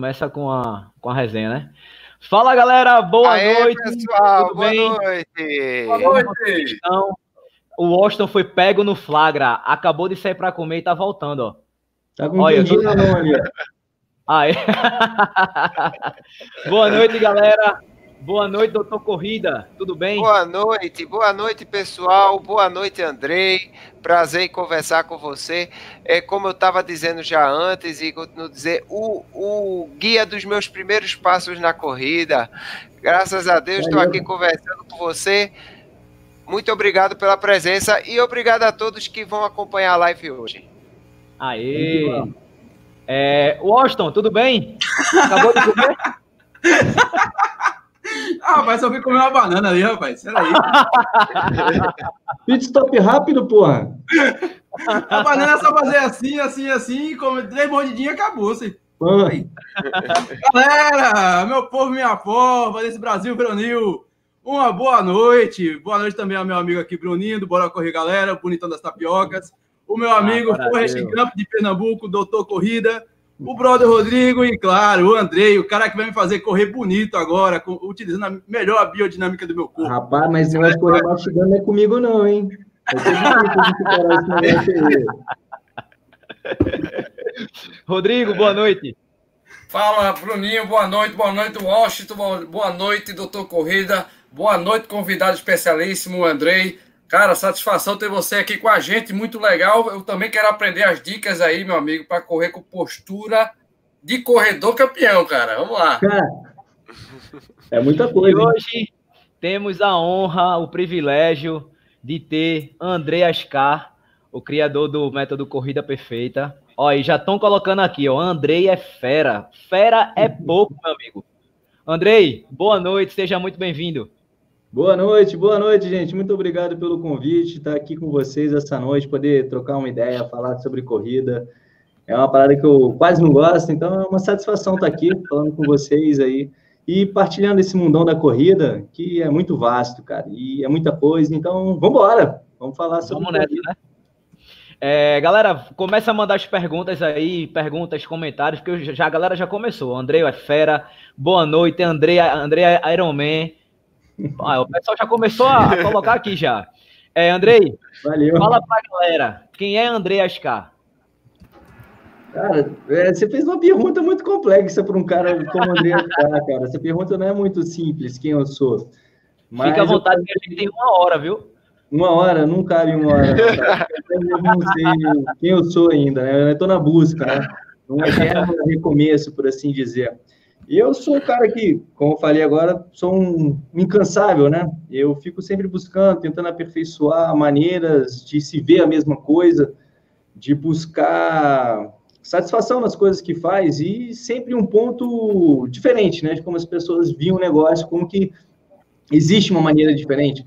Começa com a, com a resenha, né? Fala galera, boa Aê, noite. pessoal, tudo boa bem? noite. Boa noite. Então, o Washington foi pego no flagra, acabou de sair para comer e tá voltando, ó. Tá com Olha, tô-. Aê. boa noite, galera. Boa noite, doutor Corrida. Tudo bem? Boa noite, boa noite, pessoal. Boa noite, Andrei. Prazer em conversar com você. É como eu estava dizendo já antes e continuo a dizer, o, o guia dos meus primeiros passos na corrida. Graças a Deus, estou aqui conversando com você. Muito obrigado pela presença e obrigado a todos que vão acompanhar a live hoje. Aê. É, Washington, tudo bem? Acabou de comer? Ah, rapaz, só fui comer uma banana ali, rapaz. Peraí. Pit stop rápido, porra. A banana é só fazer assim, assim, assim, comer três mordidinhas e acabou. Assim. Galera, meu povo, minha pova, desse Brasil Brunil, uma boa noite. Boa noite também ao meu amigo aqui, Bruninho, do Bora Correr Galera, bonitão das tapiocas. O meu amigo Ah, Forrest valeu. Gump de Pernambuco, doutor Corrida. O brother Rodrigo e, claro, o Andrei, o cara que vai me fazer correr bonito agora, com- utilizando a melhor biodinâmica do meu corpo. rapaz, mas negócio de correr mastigando não é comigo, não, hein? Vai. Rodrigo, boa noite. Fala, Bruninho, boa noite, boa noite, Washington, boa- boa noite, doutor Corrida, boa noite, convidado especialíssimo, Andrei. Cara, satisfação ter você aqui com a gente, muito legal. Eu também quero aprender as dicas aí, meu amigo, para correr com postura de corredor campeão, cara. Vamos lá. Cara, é muita E coisa. hein? hoje temos a honra, o privilégio de ter André Ascar, o criador do método Corrida Perfeita. Ó, e já estão colocando aqui, ó, Andrei é fera. Fera é pouco, meu amigo. Andrei, boa noite, seja muito bem-vindo. Boa noite, boa noite, gente. Muito obrigado pelo convite, estar aqui com vocês essa noite, poder trocar uma ideia, falar sobre corrida. É uma parada que eu quase não gosto, então é uma satisfação estar aqui falando com vocês aí e partilhando esse mundão da corrida, que é muito vasto, cara, e é muita coisa. Então, vamos embora. Vamos falar sobre Vamos nessa, né? É, galera, começa a mandar as perguntas aí, perguntas, comentários, porque já, a galera já começou. André é fera, boa noite, André, André Iron Man. Ah, o pessoal já começou a colocar aqui já. É, Andrei, Valeu. fala pra galera, quem é André Ascar? Cara, é, você fez uma pergunta muito complexa para um cara como o André Ascar, cara. Essa pergunta não é muito simples, quem eu sou. Mas Fica à eu- vontade que a gente tem uma hora, viu? Uma hora, não cabe uma hora. cara. Eu não sei quem eu sou ainda, né? Eu estou na busca, né? Um eterno recomeço, por assim dizer. E eu sou um cara que, como eu falei agora, sou um incansável, né? Eu fico sempre buscando, tentando aperfeiçoar maneiras de se ver a mesma coisa, de buscar satisfação nas coisas que faz e sempre um ponto diferente, né? De como as pessoas viam o negócio, como que existe uma maneira diferente.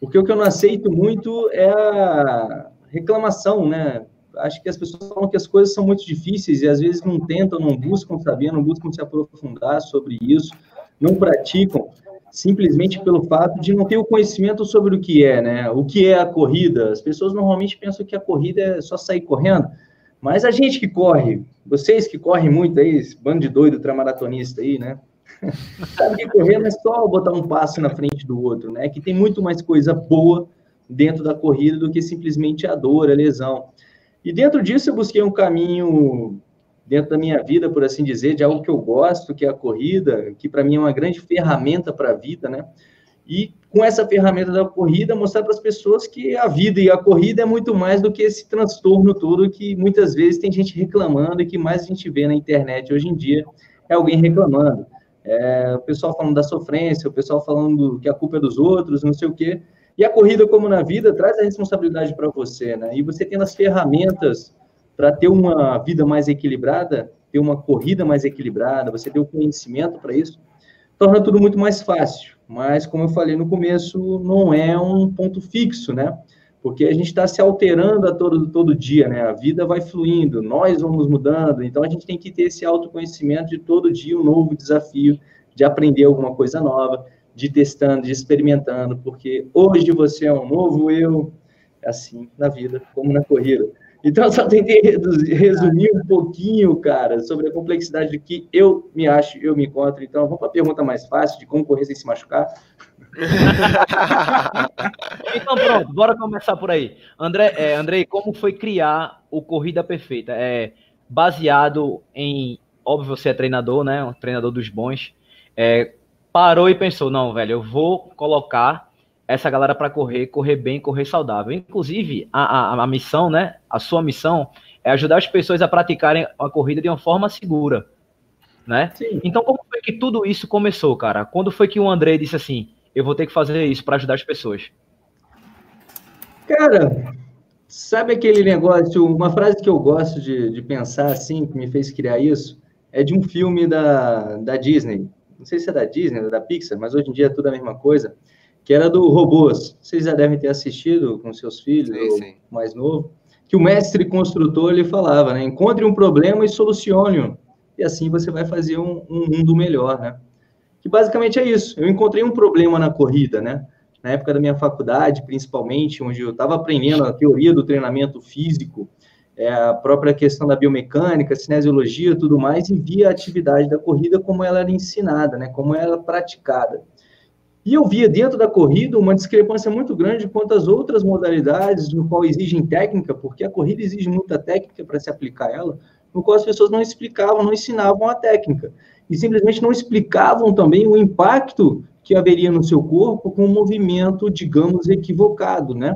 Porque o que eu não aceito muito é a reclamação, né? Acho que as pessoas falam que as coisas são muito difíceis e às vezes não tentam, não buscam saber, não buscam se aprofundar sobre isso, não praticam, simplesmente pelo fato de não ter o conhecimento sobre o que é, né? O que é a corrida. As pessoas normalmente pensam que a corrida é só sair correndo, mas a gente que corre, vocês que correm muito aí, esse bando de doido ultramaratonista aí, né? Sabe que correr não é só botar um passo na frente do outro, né? Que tem muito mais coisa boa dentro da corrida do que simplesmente a dor, a lesão. E dentro disso eu busquei um caminho dentro da minha vida, por assim dizer, de algo que eu gosto, que é a corrida, que para mim é uma grande ferramenta para a vida, né? E com essa ferramenta da corrida, mostrar para as pessoas que a vida e a corrida é muito mais do que esse transtorno todo que muitas vezes tem gente reclamando e que mais a gente vê na internet hoje em dia é alguém reclamando. É, o pessoal falando da sofrência, o pessoal falando que a culpa é dos outros, não sei o quê. E a corrida, como na vida, traz a responsabilidade para você, né? E você tendo as ferramentas para ter uma vida mais equilibrada, ter uma corrida mais equilibrada, você ter o conhecimento para isso, torna tudo muito mais fácil. Mas, como eu falei no começo, não é um ponto fixo, né? Porque a gente está se alterando a todo, todo dia, né? A vida vai fluindo, nós vamos mudando, então a gente tem que ter esse autoconhecimento de todo dia um novo desafio, de aprender alguma coisa nova, de testando, de experimentando, porque hoje você é um novo eu, assim na vida, como na corrida. Então, eu só tentei resumir um pouquinho, cara, sobre a complexidade de que eu me acho, eu me encontro. Então, vamos para a pergunta mais fácil, de como correr sem se machucar. então, pronto, bora começar por aí. André, é, Andrei, como foi criar o Corrida Perfeita? É baseado em, óbvio, você é treinador, né? Um treinador dos bons. É, parou e pensou, não, velho, eu vou colocar essa galera para correr, correr bem, correr saudável. Inclusive, a, a, a, missão, né? A sua missão é ajudar as pessoas a praticarem a corrida de uma forma segura, né? Sim. Então, como foi que tudo isso começou, cara? Quando foi que o André disse assim, eu vou ter que fazer isso para ajudar as pessoas? Cara, sabe aquele negócio, uma frase que eu gosto de, de pensar assim, que me fez criar isso, é de um filme da, da Disney. Não sei se é da Disney ou da Pixar, mas hoje em dia é tudo a mesma coisa que era do Robôs. Vocês já devem ter assistido com seus filhos, sim, sim. mais novo, que o mestre construtor ele falava, né? Encontre um problema e solucione-o. E assim você vai fazer um, um, mundo melhor, né? Que basicamente é isso. Eu encontrei um problema na corrida, né? Na época da minha faculdade, principalmente, onde eu estava aprendendo a teoria do treinamento físico, é, a própria questão da biomecânica, cinesiologia, tudo mais, e via a atividade da corrida como ela era ensinada, né? Como ela era praticada. E eu via dentro da corrida uma discrepância muito grande quanto às outras modalidades, no qual exigem técnica, porque a corrida exige muita técnica para se aplicar ela, no qual as pessoas não explicavam, não ensinavam a técnica. E simplesmente não explicavam também o impacto que haveria no seu corpo com um movimento, digamos, equivocado, né?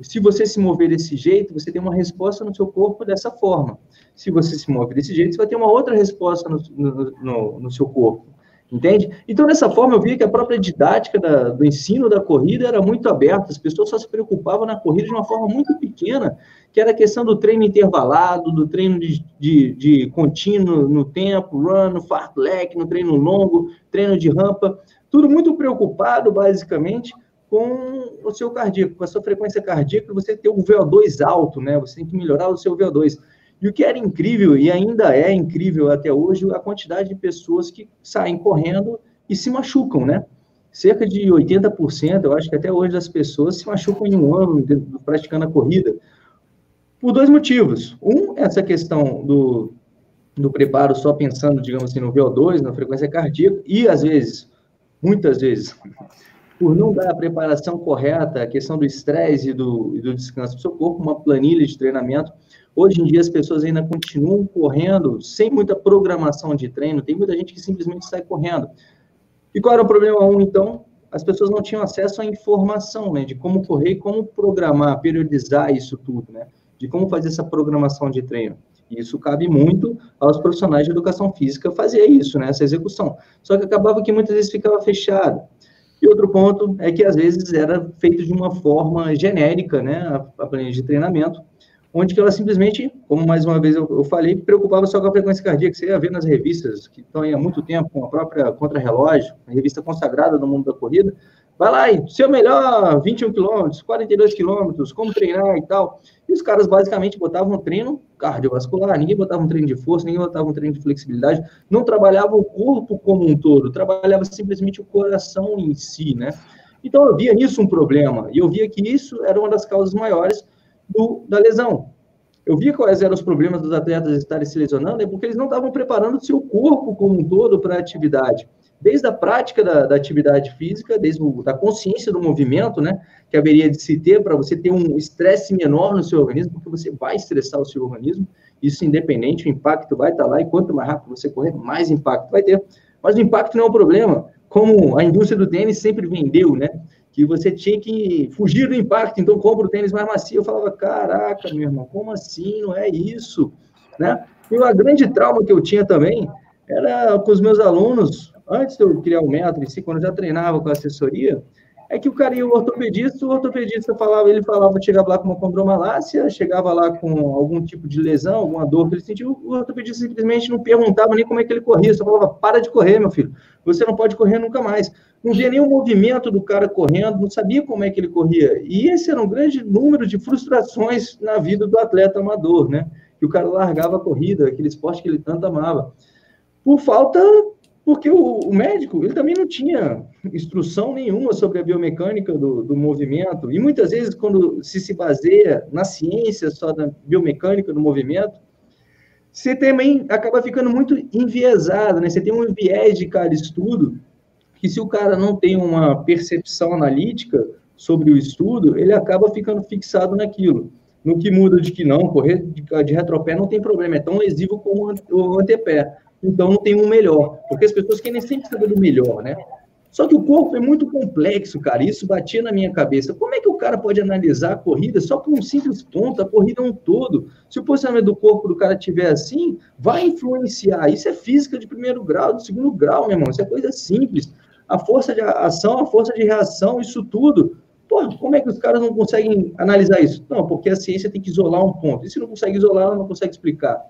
Se você se mover desse jeito, você tem uma resposta no seu corpo dessa forma. Se você se move desse jeito, você vai ter uma outra resposta no, no, no, no seu corpo. Entende? Então, dessa forma, eu vi que a própria didática da, do ensino da corrida era muito aberta, as pessoas só se preocupavam na corrida de uma forma muito pequena, que era a questão do treino intervalado, do treino de, de, de contínuo no tempo, run, fartlek, no treino longo, treino de rampa, tudo muito preocupado, basicamente, com o seu cardíaco, com a sua frequência cardíaca, você ter o VO2 alto, né? Você tem que melhorar o seu VO2. E o que era incrível, e ainda é incrível até hoje, a quantidade de pessoas que saem correndo e se machucam, né? Cerca de 80%, eu acho que até hoje as pessoas se machucam em um ano praticando a corrida, por dois motivos. Um, essa questão do, do preparo só pensando, digamos assim, no VO2, na frequência cardíaca, e às vezes, muitas vezes, por não dar a preparação correta, a questão do estresse e do, e do descanso do seu corpo, uma planilha de treinamento Hoje em dia as pessoas ainda continuam correndo sem muita programação de treino, tem muita gente que simplesmente sai correndo. E qual era o problema um, então? As pessoas não tinham acesso à informação, né, de como correr, como programar, periodizar isso tudo, né, de como fazer essa programação de treino. E isso cabe muito aos profissionais de educação física fazer isso, né, essa execução. Só que acabava que muitas vezes ficava fechado. Outro ponto é que às vezes era feito de uma forma genérica, né, a, planilha de treinamento, onde que ela simplesmente, como mais uma vez eu, falei, preocupava só com a frequência cardíaca, que você ia ver nas revistas que estão aí há muito tempo, com a própria Contra-Relógio, a revista consagrada no mundo da corrida, vai lá e seu melhor 21 quilômetros, 42 quilômetros, como treinar e tal. E os caras basicamente botavam um treino cardiovascular, ninguém botava um treino de força, ninguém botava um treino de flexibilidade, não trabalhava o corpo como um todo, trabalhava simplesmente o coração em si, né? Então eu via nisso um problema, e eu via que isso era uma das causas maiores do, da lesão. Eu vi quais eram os problemas dos atletas estarem se lesionando, é porque eles não estavam preparando o seu corpo como um todo para a atividade. Desde a prática da, da atividade física, desde a da consciência do movimento, né, que haveria de se ter para você ter um estresse menor no seu organismo, porque você vai estressar o seu organismo, isso independente, o impacto vai estar lá, e quanto mais rápido você correr, mais impacto vai ter. Mas o impacto não é o problema, como a indústria do tênis sempre vendeu, né? que você tinha que fugir do impacto, então compra o tênis mais macio. Eu falava, caraca, meu irmão, como assim? Não é isso, né? E uma grande trauma que eu tinha também era com os meus alunos, antes de eu criar o método si, quando eu já treinava com a assessoria, é que o cara ia o ortopedista, o ortopedista falava, ele falava, chegava lá com uma condromalácia, chegava lá com algum tipo de lesão, alguma dor que ele sentiu, o ortopedista simplesmente não perguntava nem como é que ele corria, só falava, para de correr, meu filho, você não pode correr nunca mais. Não via nenhum movimento do cara correndo, não sabia como é que ele corria. E esse era um grande número de frustrações na vida do atleta amador, né? Que o cara largava a corrida, aquele esporte que ele tanto amava. Por falta Porque o, o, médico, ele também não tinha instrução nenhuma sobre a biomecânica do, do, movimento. E muitas vezes, quando se se baseia na ciência só da biomecânica do movimento, você também acaba ficando muito enviesado, né? Você tem um viés de cada estudo, que se o cara não tem uma percepção analítica sobre o estudo, ele acaba ficando fixado naquilo. No que muda de que não, correr de, de retropé não tem problema, é tão lesivo como o antepé então não tem um melhor, porque as pessoas querem sempre saber do melhor, né? Só que o corpo é muito complexo, cara, isso batia na minha cabeça. Como é que o cara pode analisar a corrida só por um simples ponto, a corrida é um todo? Se o posicionamento do corpo do cara estiver assim, vai influenciar. Isso é física de primeiro grau, de segundo grau, meu irmão, isso é coisa simples. A força de ação, a força de reação, isso tudo. Pô, como é que os caras não conseguem analisar isso? Não, porque a ciência tem que isolar um ponto. E se não consegue isolar, ela não consegue explicar.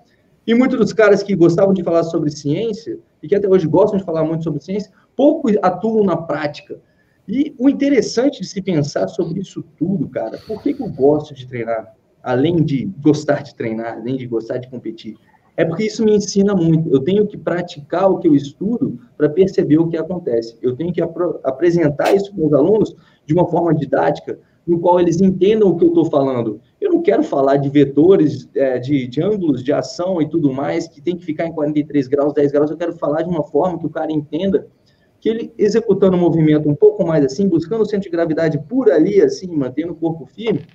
E muitos dos caras que gostavam de falar sobre ciência, e que até hoje gostam de falar muito sobre ciência, pouco atuam na prática. E o interessante de se pensar sobre isso tudo, cara, por que, que eu gosto de treinar? Além de gostar de treinar, além de gostar de competir, é porque isso me ensina muito. Eu tenho que praticar o que eu estudo para perceber o que acontece. Eu tenho que ap apresentar isso para os alunos de uma forma didática, no qual eles entendam o que eu estou falando. Eu não quero falar de vetores, é, de, de, ângulos de ação e tudo mais, que tem que ficar em 43 graus, 10 graus. Eu quero falar de uma forma que o cara entenda que ele, executando o movimento um pouco mais assim, buscando o centro de gravidade por ali, assim, mantendo o corpo firme,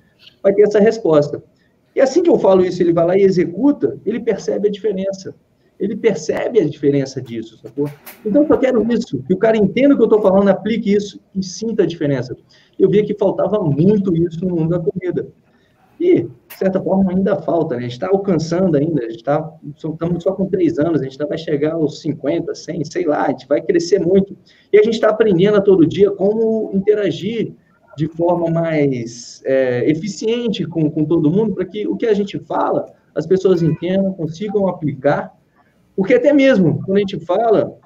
vai ter essa resposta. E assim que eu falo isso, ele vai lá e executa, ele percebe a diferença ele percebe a diferença disso, sacou? Então, eu quero isso, que o cara entenda o que eu estou falando, aplique isso e sinta a diferença. Eu via que faltava muito isso no mundo da corrida. E, de certa forma, ainda falta, né? A gente está alcançando ainda, a gente está, estamos só com três anos, a gente vai chegar aos 50, 100, sei lá, a gente vai crescer muito. E a gente está aprendendo a todo dia como interagir de forma mais é, eficiente com, com todo mundo, para que o que a gente fala, as pessoas entendam, consigam aplicar porque até mesmo quando a gente fala,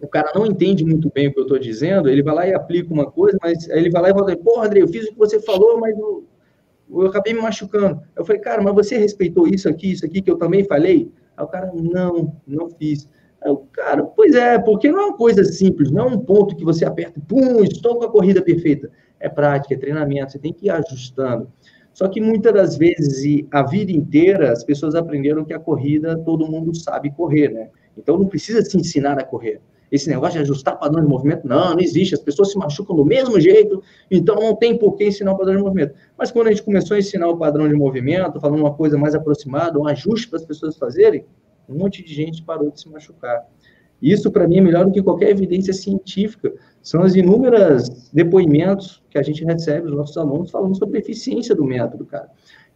o cara não entende muito bem o que eu estou dizendo, ele vai lá e aplica uma coisa, mas aí ele vai lá e fala, pô, André, eu fiz o que você falou, mas eu, eu acabei me machucando. Eu falei, cara, mas você respeitou isso aqui, isso aqui que eu também falei? Aí o cara, não, não fiz. Aí o cara, pois é, porque não é uma coisa simples, não é um ponto que você aperta, pum, estou com a corrida perfeita. É prática, é treinamento, você tem que ir ajustando. Só que muitas das vezes, e a vida inteira, as pessoas aprenderam que a corrida todo mundo sabe correr, né? Então não precisa se ensinar a correr. Esse negócio de ajustar padrão de movimento, não, não existe. As pessoas se machucam do mesmo jeito, então não tem por que ensinar o padrão de movimento. Mas quando a gente começou a ensinar o padrão de movimento, falando uma coisa mais aproximada, um ajuste para as pessoas fazerem, um monte de gente parou de se machucar. Isso, para mim, é melhor do que qualquer evidência científica. São os inúmeros depoimentos que a gente recebe dos nossos alunos falando sobre a eficiência do método, cara.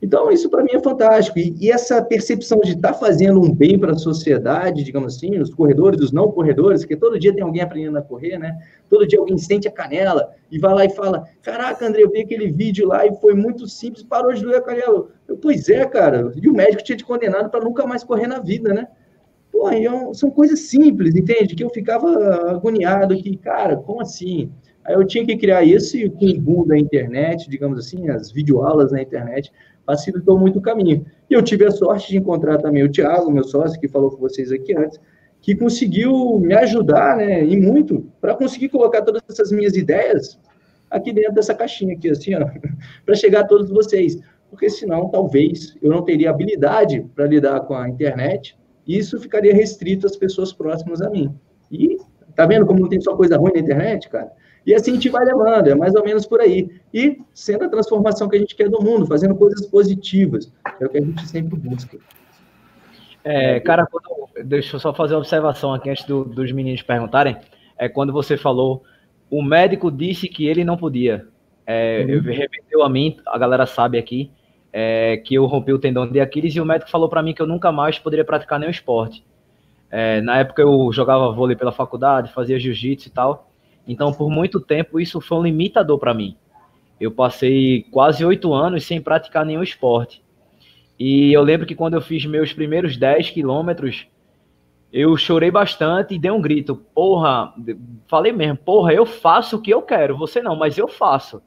Então, isso para mim é fantástico. E, e, essa percepção de estar tá fazendo um bem para a sociedade, digamos assim, os corredores, os não corredores, porque todo dia tem alguém aprendendo a correr, né? Todo dia alguém sente a canela e vai lá e fala: Caraca, André, eu vi aquele vídeo lá e foi muito simples, parou de doer a canela. Eu, pois é, cara. E o médico tinha te condenado para nunca mais correr na vida, né? Pô, então, são coisas simples, entende? Que eu ficava agoniado que, cara, como assim? Aí eu tinha que criar isso e com o da internet, digamos assim, as videoaulas na internet, facilitou muito o caminho. E eu tive a sorte de encontrar também o Thiago, meu sócio, que falou com vocês aqui antes, que conseguiu me ajudar, né, e muito, para conseguir colocar todas essas minhas ideias aqui dentro dessa caixinha aqui, assim, ó, para chegar a todos vocês. Porque senão, talvez, eu não teria habilidade para lidar com a internet, isso ficaria restrito às pessoas próximas a mim. E tá vendo como não tem só coisa ruim na internet, cara? E assim a gente vai levando, é mais ou menos por aí. E sendo a transformação que a gente quer do mundo, fazendo coisas positivas, é o que a gente sempre busca. É, cara, quando, deixa eu só fazer uma observação aqui antes do, dos meninos perguntarem. É quando você falou, o médico disse que ele não podia. É, uhum. Remeteu a mim, a galera sabe aqui, é, que eu rompi o tendão de Aquiles e o médico falou para mim que eu nunca mais poderia praticar nenhum esporte. É, na época eu jogava vôlei pela faculdade, fazia jiu-jitsu e tal. Então, por muito tempo, isso foi um limitador para mim. Eu passei quase oito anos sem praticar nenhum esporte. E eu lembro que quando eu fiz meus primeiros 10 quilômetros, eu chorei bastante e dei um grito. Porra, falei mesmo, porra, eu faço o que eu quero. Você não, mas eu faço.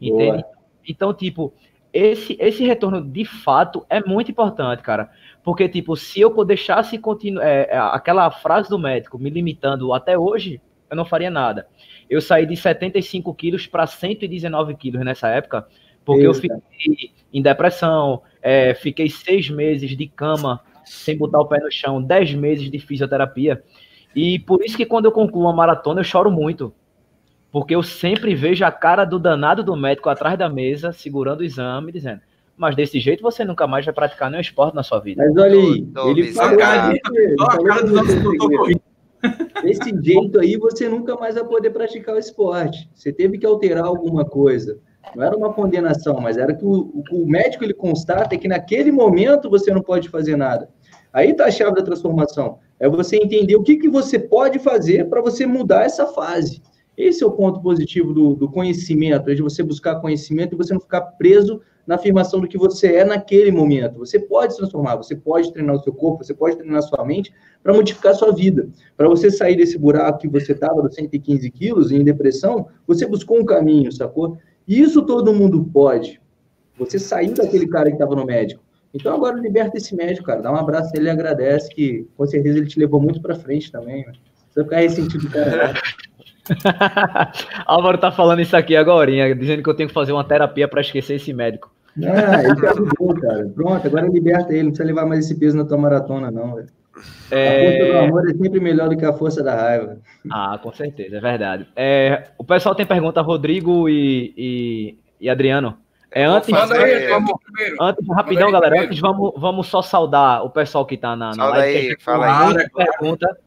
Entende? Boa. Então, tipo, esse, esse retorno de fato é muito importante, cara. Porque, tipo, se eu deixasse continuar é, é, aquela frase do médico me limitando até hoje, eu não faria nada. Eu saí de 75 quilos para 119 quilos nessa época, porque eu fiquei em depressão, é, fiquei seis meses de cama sem botar o pé no chão, dez meses de fisioterapia. E por isso que quando eu concluo uma maratona, eu choro muito. Porque eu sempre vejo a cara do danado do médico atrás da mesa, segurando o exame, dizendo: Mas desse jeito você nunca mais vai praticar nenhum esporte na sua vida. Mas olha aí, ele falou. a cara do nosso Desse jeito aí, você nunca mais vai poder praticar o esporte. Você teve que alterar alguma coisa. Não era uma condenação, mas era que o, o médico ele constata que naquele momento você não pode fazer nada. Aí está a chave da transformação. É você entender o que, que você pode fazer para você mudar essa fase. Esse é o ponto positivo do, do conhecimento, é de você buscar conhecimento e você não ficar preso na afirmação do que você é naquele momento. Você pode se transformar, você pode treinar o seu corpo, você pode treinar a sua mente para modificar a sua vida. Para você sair desse buraco que você estava, dos 115 quilos, em depressão, você buscou um caminho, sacou? Isso todo mundo pode. Você saiu daquele cara que estava no médico. Então agora liberta esse médico, cara. Dá um abraço nele e agradece, que com certeza ele te levou muito para frente também. Você vai ficar ressentido, cara. Álvaro tá falando isso aqui agora, dizendo que eu tenho que fazer uma terapia para esquecer esse médico. Ah, ele tá bom, cara. Pronto, agora liberta ele, não precisa levar mais esse peso na tua maratona, não, velho. É... A força do amor é sempre melhor do que a força da raiva. Ah, com certeza, é verdade. É, o pessoal tem pergunta, Rodrigo e, e, e Adriano. É, antes, aí, antes, rapidão, aí, galera, antes vamos, vamos só saudar o pessoal que tá na, na live. Aí, fala aí. Tem pergunta,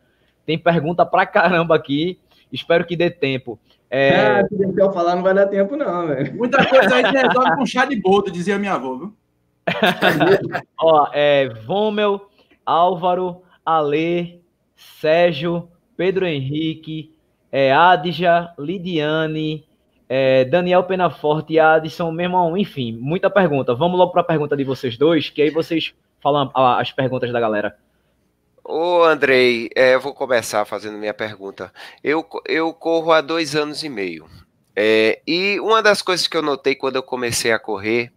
tem pergunta pra caramba aqui. Espero que dê tempo. É... Ah, se eu falar, não vai dar tempo, não, velho. Muita coisa aí se resolve com chá de boldo, dizia minha avó, viu? Ó, é, Vômel, Álvaro, Ale, Sérgio, Pedro Henrique, é, Adja, Lidiane, é, Daniel Penaforte, Adson, meu irmão, enfim, muita pergunta. Vamos logo para a pergunta de vocês dois, que aí vocês falam as perguntas da galera. Ô, Andrei, é, eu vou começar fazendo minha pergunta. Eu, eu corro há dois anos e meio. É, e uma das coisas que eu notei quando eu comecei a correr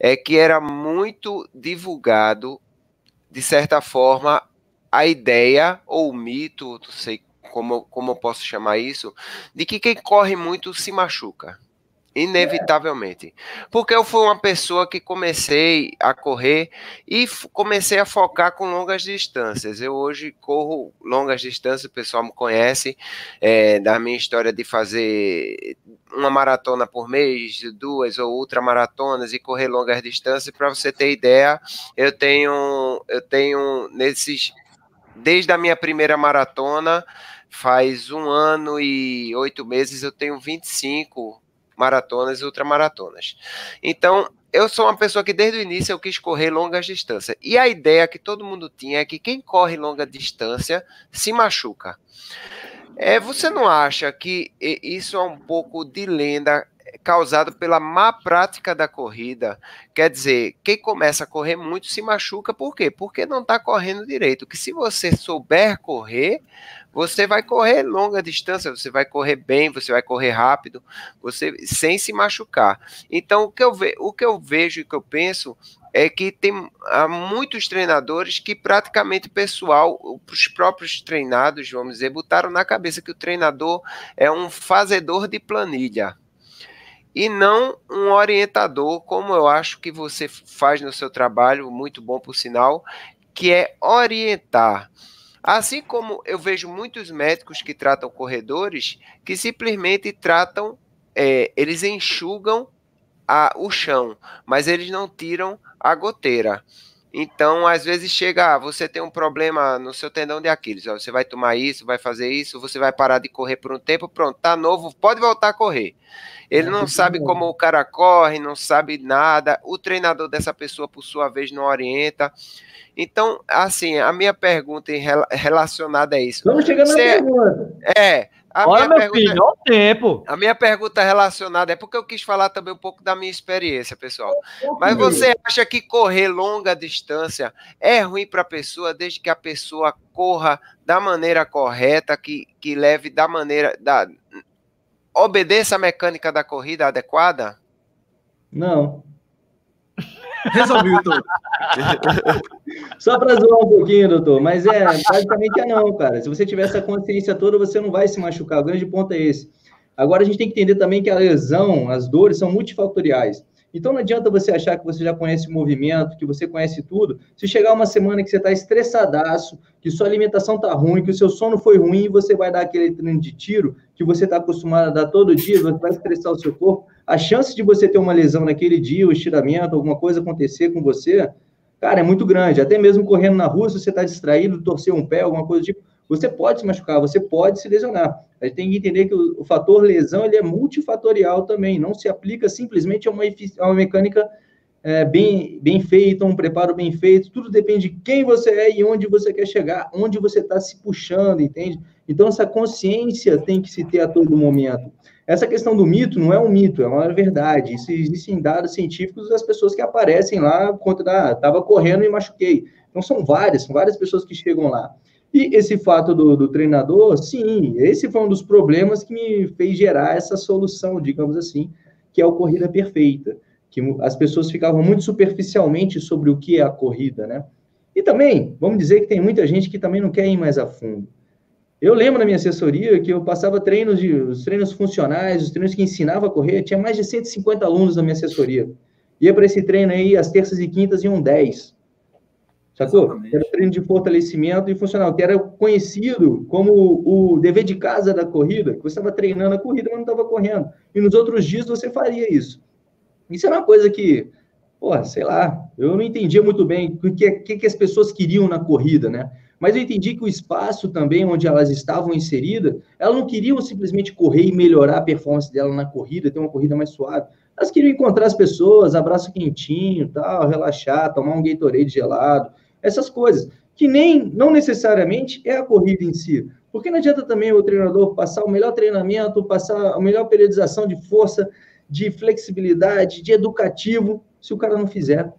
é que era muito divulgado, de certa forma, a ideia ou o mito, não sei como, como eu posso chamar isso, de que quem corre muito se machuca. Inevitavelmente. Porque eu fui uma pessoa que comecei a correr e comecei a focar com longas distâncias. Eu hoje corro longas distâncias, o pessoal me conhece é, da minha história de fazer uma maratona por mês, duas ou ultramaratonas e correr longas distâncias. Para você ter ideia, eu tenho, eu tenho nesses. Desde a minha primeira maratona, faz um ano e oito meses, eu tenho 25 maratonas e ultramaratonas. Então, eu sou uma pessoa que desde o início eu quis correr longas distâncias. E a ideia que todo mundo tinha é que quem corre longa distância se machuca. É, você não acha que isso é um pouco de lenda causado pela má prática da corrida? Quer dizer, quem começa a correr muito se machuca, por quê? Porque não está correndo direito. Que se você souber correr, você vai correr longa distância, você vai correr bem, você vai correr rápido, você sem se machucar. Então, o que eu, ve, o que eu vejo e que eu penso é que tem há muitos treinadores que praticamente o pessoal, os próprios treinados, vamos dizer, botaram na cabeça que o treinador é um fazedor de planilha e não um orientador, como eu acho que você faz no seu trabalho, muito bom por sinal, que é orientar. Assim como eu vejo muitos médicos que tratam corredores que simplesmente tratam, é, eles enxugam a, o chão, mas eles não tiram a goteira. Então, às vezes chega, ah, você tem um problema no seu tendão de Aquiles, ó, você vai tomar isso, vai fazer isso, você vai parar de correr por um tempo, pronto, tá novo, pode voltar a correr. Ele não sabe como o cara corre, não sabe nada, o treinador dessa pessoa, por sua vez, não orienta. Então, assim, a minha pergunta relacionada a isso. Vamos chegar na pergunta. É. A Olha, meu pergunta, filho, olha o tempo. A minha pergunta relacionada é porque eu quis falar também um pouco da minha experiência, pessoal. Mas você acha que correr longa distância é ruim para a pessoa, desde que a pessoa corra da maneira correta, que, que leve da maneira. Da, obedeça a mecânica da corrida adequada? Não. Resolvido, doutor. Só para zoar um pouquinho, doutor, mas é, basicamente é não, cara. Se você tiver essa consciência toda, você não vai se machucar. O grande ponto é esse. Agora, a gente tem que entender também que a lesão, as dores, são multifatoriais. Então não adianta você achar que você já conhece o movimento, que você conhece tudo. Se chegar uma semana que você está estressadaço, que sua alimentação está ruim, que o seu sono foi ruim, você vai dar aquele treino de tiro que você está acostumado a dar todo dia, você vai estressar o seu corpo. A chance de você ter uma lesão naquele dia, o estiramento, alguma coisa acontecer com você, cara, é muito grande. Até mesmo correndo na rua, se você está distraído, torcer um pé, alguma coisa do tipo, você pode se machucar, você pode se lesionar. A gente tem que entender que o, o fator lesão ele é multifatorial também, não se aplica simplesmente a uma, a uma mecânica é, bem, bem feita, um preparo bem feito, tudo depende de quem você é e onde você quer chegar, onde você está se puxando, entende? Então, essa consciência tem que se ter a todo momento. Essa questão do mito não é um mito, é uma verdade. Isso existem dados científicos das pessoas que aparecem lá, conta da, estava correndo e machuquei. Então, são várias, são várias pessoas que chegam lá. E esse fato do, do, treinador, sim, esse foi um dos problemas que me fez gerar essa solução, digamos assim, que é a corrida perfeita, que as pessoas ficavam muito superficialmente sobre o que é a corrida, né? E também, vamos dizer que tem muita gente que também não quer ir mais a fundo. Eu lembro na minha assessoria que eu passava treinos de os treinos funcionais, os treinos que ensinava a correr, tinha mais de 150 alunos na minha assessoria. Ia para esse treino aí, as terças e quintas iam 10. Sacou? Exatamente. Era treino de fortalecimento e funcional, que era conhecido como o dever de casa da corrida, que você estava treinando a corrida, mas não estava correndo. E nos outros dias você faria isso. Isso era uma coisa que, pô, sei lá, eu não entendia muito bem o que, que, que as pessoas queriam na corrida, né? Mas eu entendi que o espaço também onde elas estavam inseridas, elas não queriam simplesmente correr e melhorar a performance dela na corrida, ter uma corrida mais suave. Elas queriam encontrar as pessoas, abraço quentinho, tal, relaxar, tomar um Gatorade gelado, essas coisas, que nem, não necessariamente é a corrida em si. Porque não adianta também o treinador passar o melhor treinamento, passar a melhor periodização de força, de flexibilidade, de educativo, se o cara não fizer.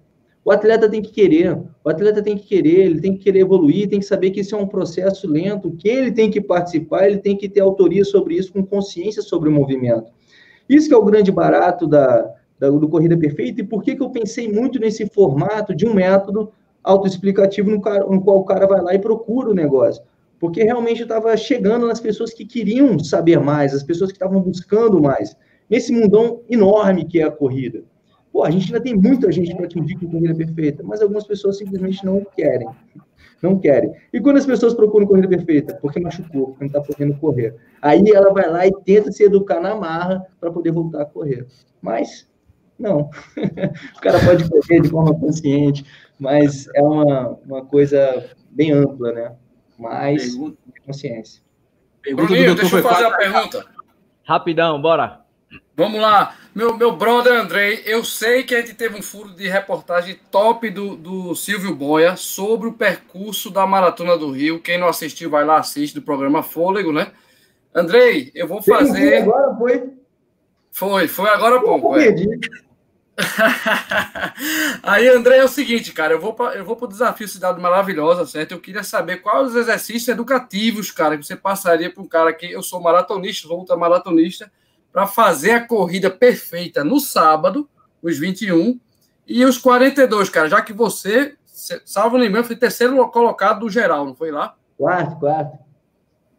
O atleta tem que querer, o atleta tem que querer, ele tem que querer evoluir, tem que saber que isso é um processo lento, que ele tem que participar, ele tem que ter autoria sobre isso, com consciência sobre o movimento. Isso que é o grande barato da, da do Corrida Perfeita, e por que, que eu pensei muito nesse formato de um método autoexplicativo no, no qual o cara vai lá e procura o negócio. Porque realmente estava chegando nas pessoas que queriam saber mais, as pessoas que estavam buscando mais. Nesse mundão enorme que é a corrida. Pô, a gente ainda tem muita gente para atingir com corrida perfeita, mas algumas pessoas simplesmente não querem. Não querem. E quando as pessoas procuram corrida perfeita? Porque machucou, porque não está podendo correr. Aí ela vai lá e tenta se educar na marra para poder voltar a correr. Mas, não. o cara pode correr de forma consciente, mas é uma, uma coisa bem ampla, né? Mais pergunta. consciência. Pergunta Bruninho, deixa eu fazer uma pergunta. Rapidão, bora. Vamos lá. Meu, meu brother Andrei, eu sei que a gente teve um furo de reportagem top do, do Silvio Boia sobre o percurso da Maratona do Rio. Quem não assistiu, vai lá, assiste do programa Fôlego, né? Andrei, eu vou fazer. Agora foi? Foi, foi agora há pouco. É. Aí, André, é o seguinte, cara, eu vou para eu vou o desafio Cidade Maravilhosa, certo? Eu queria saber quais os exercícios educativos, cara, que você passaria para um cara que eu sou maratonista, sou ultramaratonista, para fazer a corrida perfeita no sábado, os 21 e os 42, cara, já que você, salvo lembrança, foi terceiro colocado do geral, não foi lá? Quarto, quarto.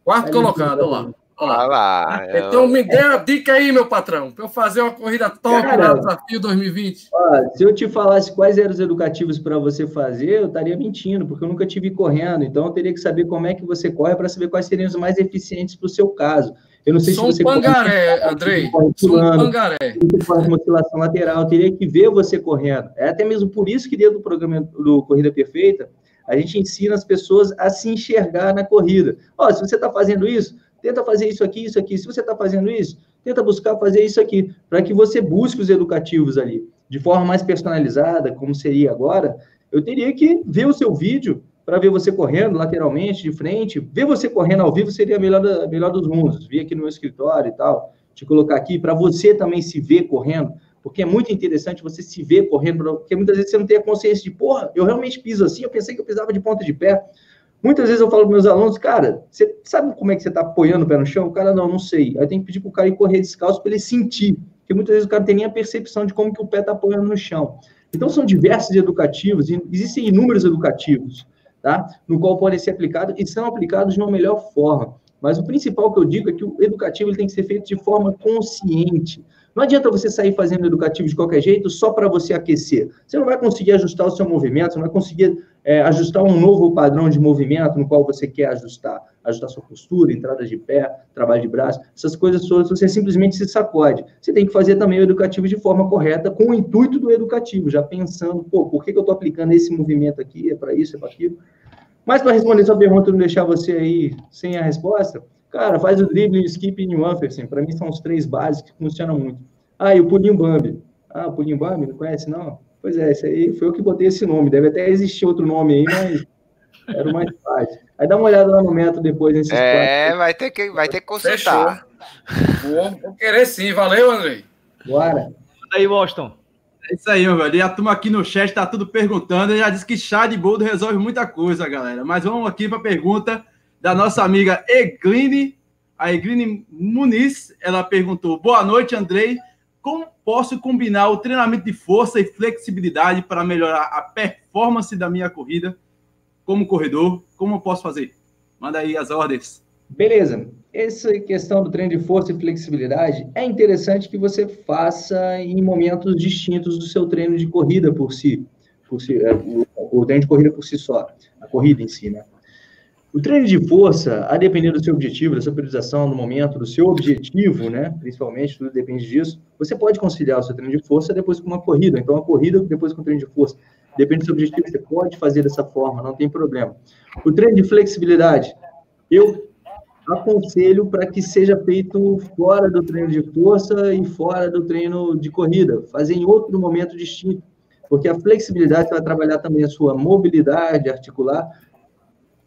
Quarto colocado, olha lá. Olha lá. Então eu... me dê a dica aí, meu patrão, para eu fazer uma corrida top Cara, no desafio 2020. Ó, se eu te falasse quais eram os educativos para você fazer, eu estaria mentindo, porque eu nunca tive correndo. Então eu teria que saber como é que você corre para saber quais seriam os mais eficientes para o seu caso. Eu não sei Sou se você um pangaré, corre, Andrei. Sou um pangaré. Você corre uma oscilação lateral, eu teria que ver você correndo. É até mesmo por isso que dentro do programa do Corrida Perfeita, a gente ensina as pessoas a se enxergar na corrida. Ó, se você está fazendo isso, tenta fazer isso aqui, isso aqui. Se você está fazendo isso, tenta buscar fazer isso aqui, para que você busque os educativos ali. De forma mais personalizada, como seria agora, eu teria que ver o seu vídeo para ver você correndo lateralmente, de frente. Ver você correndo ao vivo seria a melhor, da, melhor dos mundos. Vir aqui no meu escritório e tal, te colocar aqui, para você também se ver correndo, porque é muito interessante você se ver correndo, porque muitas vezes você não tem a consciência de, porra, eu realmente piso assim, eu pensei que eu pisava de ponta de pé. Muitas vezes eu falo para meus alunos, cara, você sabe como é que você está apoiando o pé no chão? O cara, não, não sei. Aí tem que pedir para o cara ir correr descalço para ele sentir. Porque muitas vezes o cara não tem nem a percepção de como que o pé está apoiando no chão. Então, são diversos educativos, existem inúmeros educativos, tá? No qual podem ser aplicados e são aplicados de uma melhor forma. Mas o principal que eu digo é que o educativo ele tem que ser feito de forma consciente. Não adianta você sair fazendo educativo de qualquer jeito só para você aquecer. Você não vai conseguir ajustar o seu movimento, você não vai conseguir é, ajustar um novo padrão de movimento no qual você quer ajustar. Ajustar sua postura, entrada de pé, trabalho de braço, essas coisas todas, você simplesmente se sacode. Você tem que fazer também o educativo de forma correta, com o intuito do educativo, já pensando, pô, por que, que eu estou aplicando esse movimento aqui? É para isso, é para aquilo? Mas para responder sua pergunta, não deixar você aí sem a resposta, cara, faz o drible, o skip e o Anfersen. Para mim são os três básicos que funcionam muito. Ah, e o pulinho Bambi. Ah, o pulinho Bambi, não conhece não? Pois é, esse aí foi eu que botei esse nome. Deve até existir outro nome aí, mas era o mais fácil. Aí dá uma olhada lá no método depois nesses É, vai ter que vai ter que. Fechou. Vou querer sim, valeu, Andrei. Bora. Manda aí, Washington. É isso aí, meu velho. E a turma aqui no chat tá tudo perguntando. Eu já disse que chá de boldo resolve muita coisa, galera. Mas vamos aqui para a pergunta da nossa amiga Egline. A Egline Muniz, ela perguntou: Boa noite, Andrei. Como posso combinar o treinamento de força e flexibilidade para melhorar a performance da minha corrida como corredor? Como eu posso fazer? Manda aí as ordens. Beleza. Essa questão do treino de força e flexibilidade é interessante que você faça em momentos distintos do seu treino de corrida por si, por si é, o, o treino de corrida por si só, a corrida em si, né? O treino de força, a depender do seu objetivo, da sua priorização no momento, do seu objetivo, né? Principalmente, tudo depende disso. Você pode conciliar o seu treino de força depois com uma corrida. Então, a corrida depois com o treino de força. Depende do seu objetivo, você pode fazer dessa forma, não tem problema. O treino de flexibilidade, eu aconselho para que seja feito fora do treino de força e fora do treino de corrida, fazer em outro momento distinto, porque a flexibilidade vai trabalhar também a sua mobilidade articular,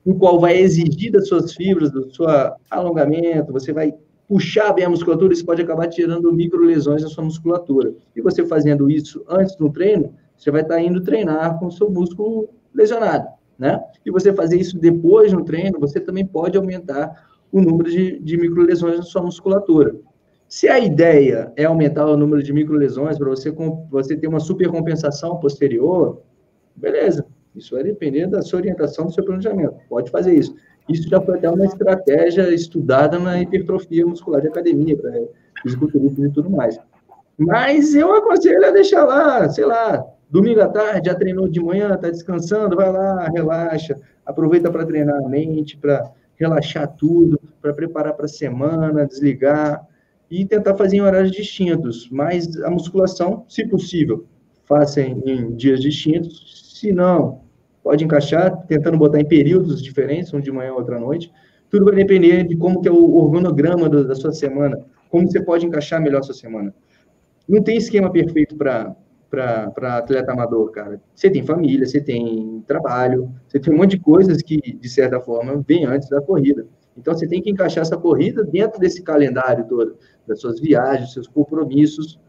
o qual vai exigir das suas fibras, do seu alongamento, você vai puxar bem a musculatura, isso pode acabar tirando micro lesões na sua musculatura. E você fazendo isso antes do treino, você vai estar indo treinar com o seu músculo lesionado, né? E você fazer isso depois no treino, você também pode aumentar o número de, de microlesões na sua musculatura. Se a ideia é aumentar o número de microlesões para você, você ter uma supercompensação posterior, beleza. Isso vai depender da sua orientação, do seu planejamento. Pode fazer isso. Isso já foi até uma estratégia estudada na hipertrofia muscular de academia, para fisiculturistas e tudo mais. Mas eu aconselho a deixar lá, sei lá, domingo à tarde, já treinou de manhã, está descansando, vai lá, relaxa, aproveita para treinar a mente, para relaxar tudo, para preparar para a semana, desligar e tentar fazer em horários distintos. Mas a musculação, se possível, faça em, dias distintos. Se não, pode encaixar, tentando botar em períodos diferentes, um de manhã, outro à noite. Tudo vai depender de como que é o organograma da sua semana, como você pode encaixar melhor a sua semana. Não tem esquema perfeito para para atleta amador, cara. Você tem família, você tem trabalho, você tem um monte de coisas que, de certa forma, vem antes da corrida. Então, você tem que encaixar essa corrida dentro desse calendário todo, das suas viagens, seus compromissos,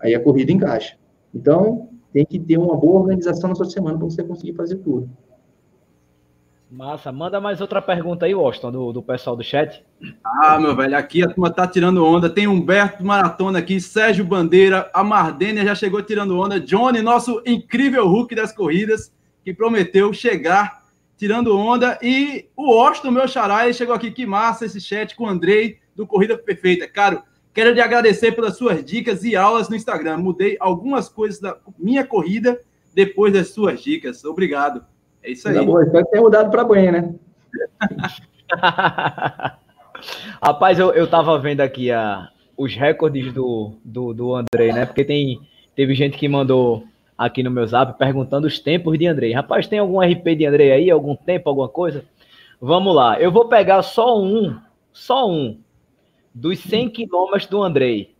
aí a corrida encaixa. Então, tem que ter uma boa organização na sua semana para você conseguir fazer tudo. Massa. Manda mais outra pergunta aí, Washington, do, do pessoal do chat. Ah, meu velho, aqui a turma tá tirando onda. Tem Humberto Maratona aqui, Sérgio Bandeira, a Mardênia já chegou tirando onda. Johnny, nosso incrível Hulk das corridas, que prometeu chegar tirando onda. E o Washington, meu xará, ele chegou aqui. Que massa esse chat com o Andrei, do Corrida Perfeita. Caro, quero lhe agradecer pelas suas dicas e aulas no Instagram. Mudei algumas coisas da minha corrida depois das suas dicas. Obrigado. É isso aí. Tá bom, espero que tenha mudado para banho, né? Rapaz, eu, eu tava vendo aqui a, os recordes do, do, do Andrei, né? Porque tem, teve gente que mandou aqui no meu zap perguntando os tempos de Andrei. Rapaz, tem algum RP de Andrei aí? Algum tempo, alguma coisa? Vamos lá. Eu vou pegar só um, só um, dos 100 quilômetros do Andrei.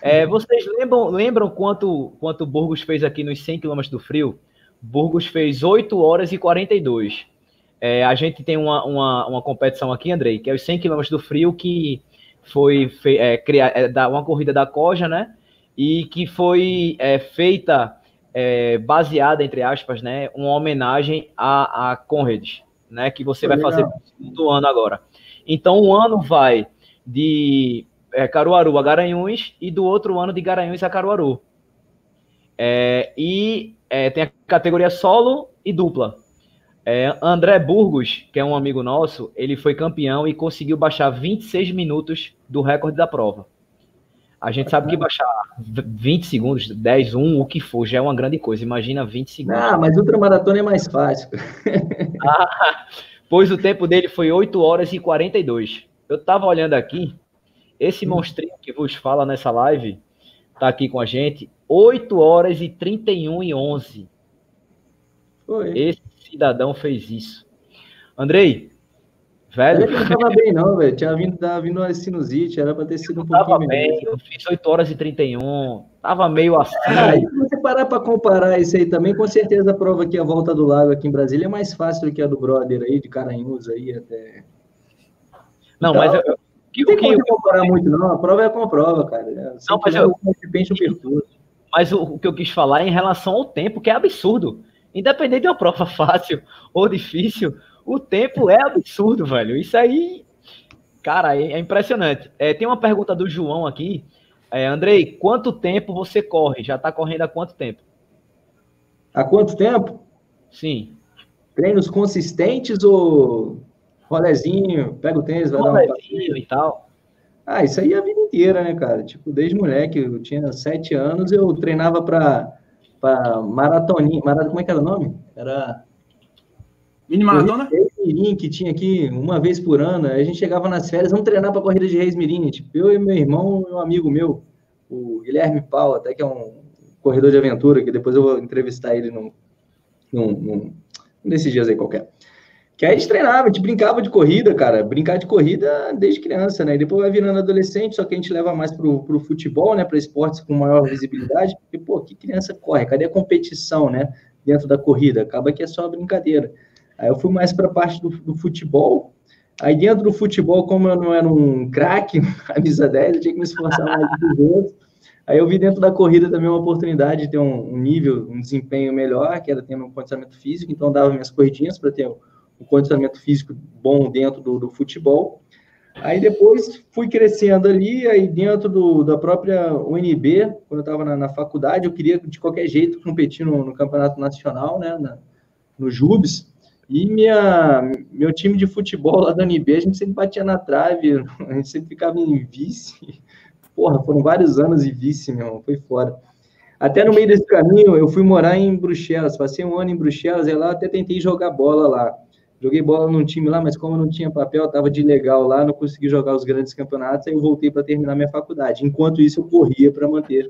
É, vocês lembram, lembram quanto, quanto o Burgos fez aqui nos 100 quilômetros do frio? Burgos fez 8 horas e 42. É, a gente tem uma, uma, uma competição aqui, Andrei, que é os 100 km do frio, que foi é, criar, é, da, uma corrida da Coja, né? E que foi é, feita, é, baseada, entre aspas, né? Uma homenagem a, a Conrads, né? Que você foi vai legal. fazer do ano agora. Então, um ano vai de é, Caruaru a Garanhuns e do outro ano de Garanhuns a Caruaru. É, e é, tem a categoria solo e dupla. É, André Burgos, que é um amigo nosso, ele foi campeão e conseguiu baixar 26 minutos do recorde da prova. A gente sabe que baixar 20 segundos, 10, 1, o que for, já é uma grande coisa. Imagina 20 segundos. Ah, mas ultramaratona é mais fácil. ah, pois o tempo dele foi 8 horas e 42. Eu tava olhando aqui, esse hum. monstrinho que vos fala nessa live, tá aqui com a gente, 8 horas e 31 e 11. Foi. Esse cidadão fez isso. Andrei, velho. Ele não tava bem, não, velho. Tinha vindo, tava vindo uma sinusite, era para ter sido um pouquinho. Tava bem, eu fiz 8 horas e 31. Tava meio assim. Ah, e se você parar para comparar isso aí também, com certeza a prova aqui, a volta do lago aqui em Brasília, é mais fácil do que a do brother aí, de Caranhus aí até. Não, então, mas eu, que, não tem como comparar muito, não. A prova é com a prova, cara. não, mas eu, mas o, o que eu quis falar é em relação ao tempo, que é absurdo. Independente de uma prova fácil ou difícil, o tempo é absurdo, velho. Isso aí, cara, é, é impressionante. É, tem uma pergunta do João aqui. É, Andrei, quanto tempo você corre? Já está correndo há quanto tempo? Há quanto tempo? Sim. Treinos consistentes ou rolezinho, pega o tênis, vai rolezinho dar um rolezinho e tal. Ah, isso aí é a vida inteira, né, cara? Tipo, desde moleque, eu tinha sete anos, eu treinava para para maratoninha, marat... como é que era o nome? Era Mini maratona? Reis Mirim, que tinha aqui uma vez por ano. A gente chegava nas férias, vamos treinar para corrida de Reis Mirim. Tipo, eu e meu irmão e um amigo meu, o Guilherme Pau, até que é um corredor de aventura, que depois eu vou entrevistar ele num, num, num, num desses dias aí qualquer. Que aí a gente treinava, a gente brincava de corrida, cara. Brincar de corrida desde criança, né? E depois vai virando adolescente, só que a gente leva mais pro, pro futebol, né? Para esportes com maior visibilidade. Porque, pô, que criança corre? Cadê a competição, né? Dentro da corrida? Acaba que é só brincadeira. Aí eu fui mais para a parte do, do, futebol. Aí dentro do futebol, como eu não era um craque, camisa 10, eu tinha que me esforçar mais do outros. Aí eu vi dentro da corrida também uma oportunidade de ter um, um nível, um desempenho melhor, que era tendo um condicionamento físico, então dava minhas corridinhas para ter condicionamento físico bom dentro do, do, futebol. Aí depois fui crescendo ali, aí dentro do, da própria UNB, quando eu estava na, na, faculdade, eu queria de qualquer jeito competir no, no campeonato nacional, né, na, no JUBS, e minha, meu time de futebol lá da UNB, a gente sempre batia na trave, a gente sempre ficava em vice. Porra, foram vários anos em vice, meu foi fora. Até no meio desse caminho, eu fui morar em Bruxelas, passei um ano em Bruxelas, e lá até tentei jogar bola lá. Joguei bola num time lá, mas como eu não tinha papel, estava de legal lá, não consegui jogar os grandes campeonatos, aí eu voltei para terminar minha faculdade. Enquanto isso, eu corria para manter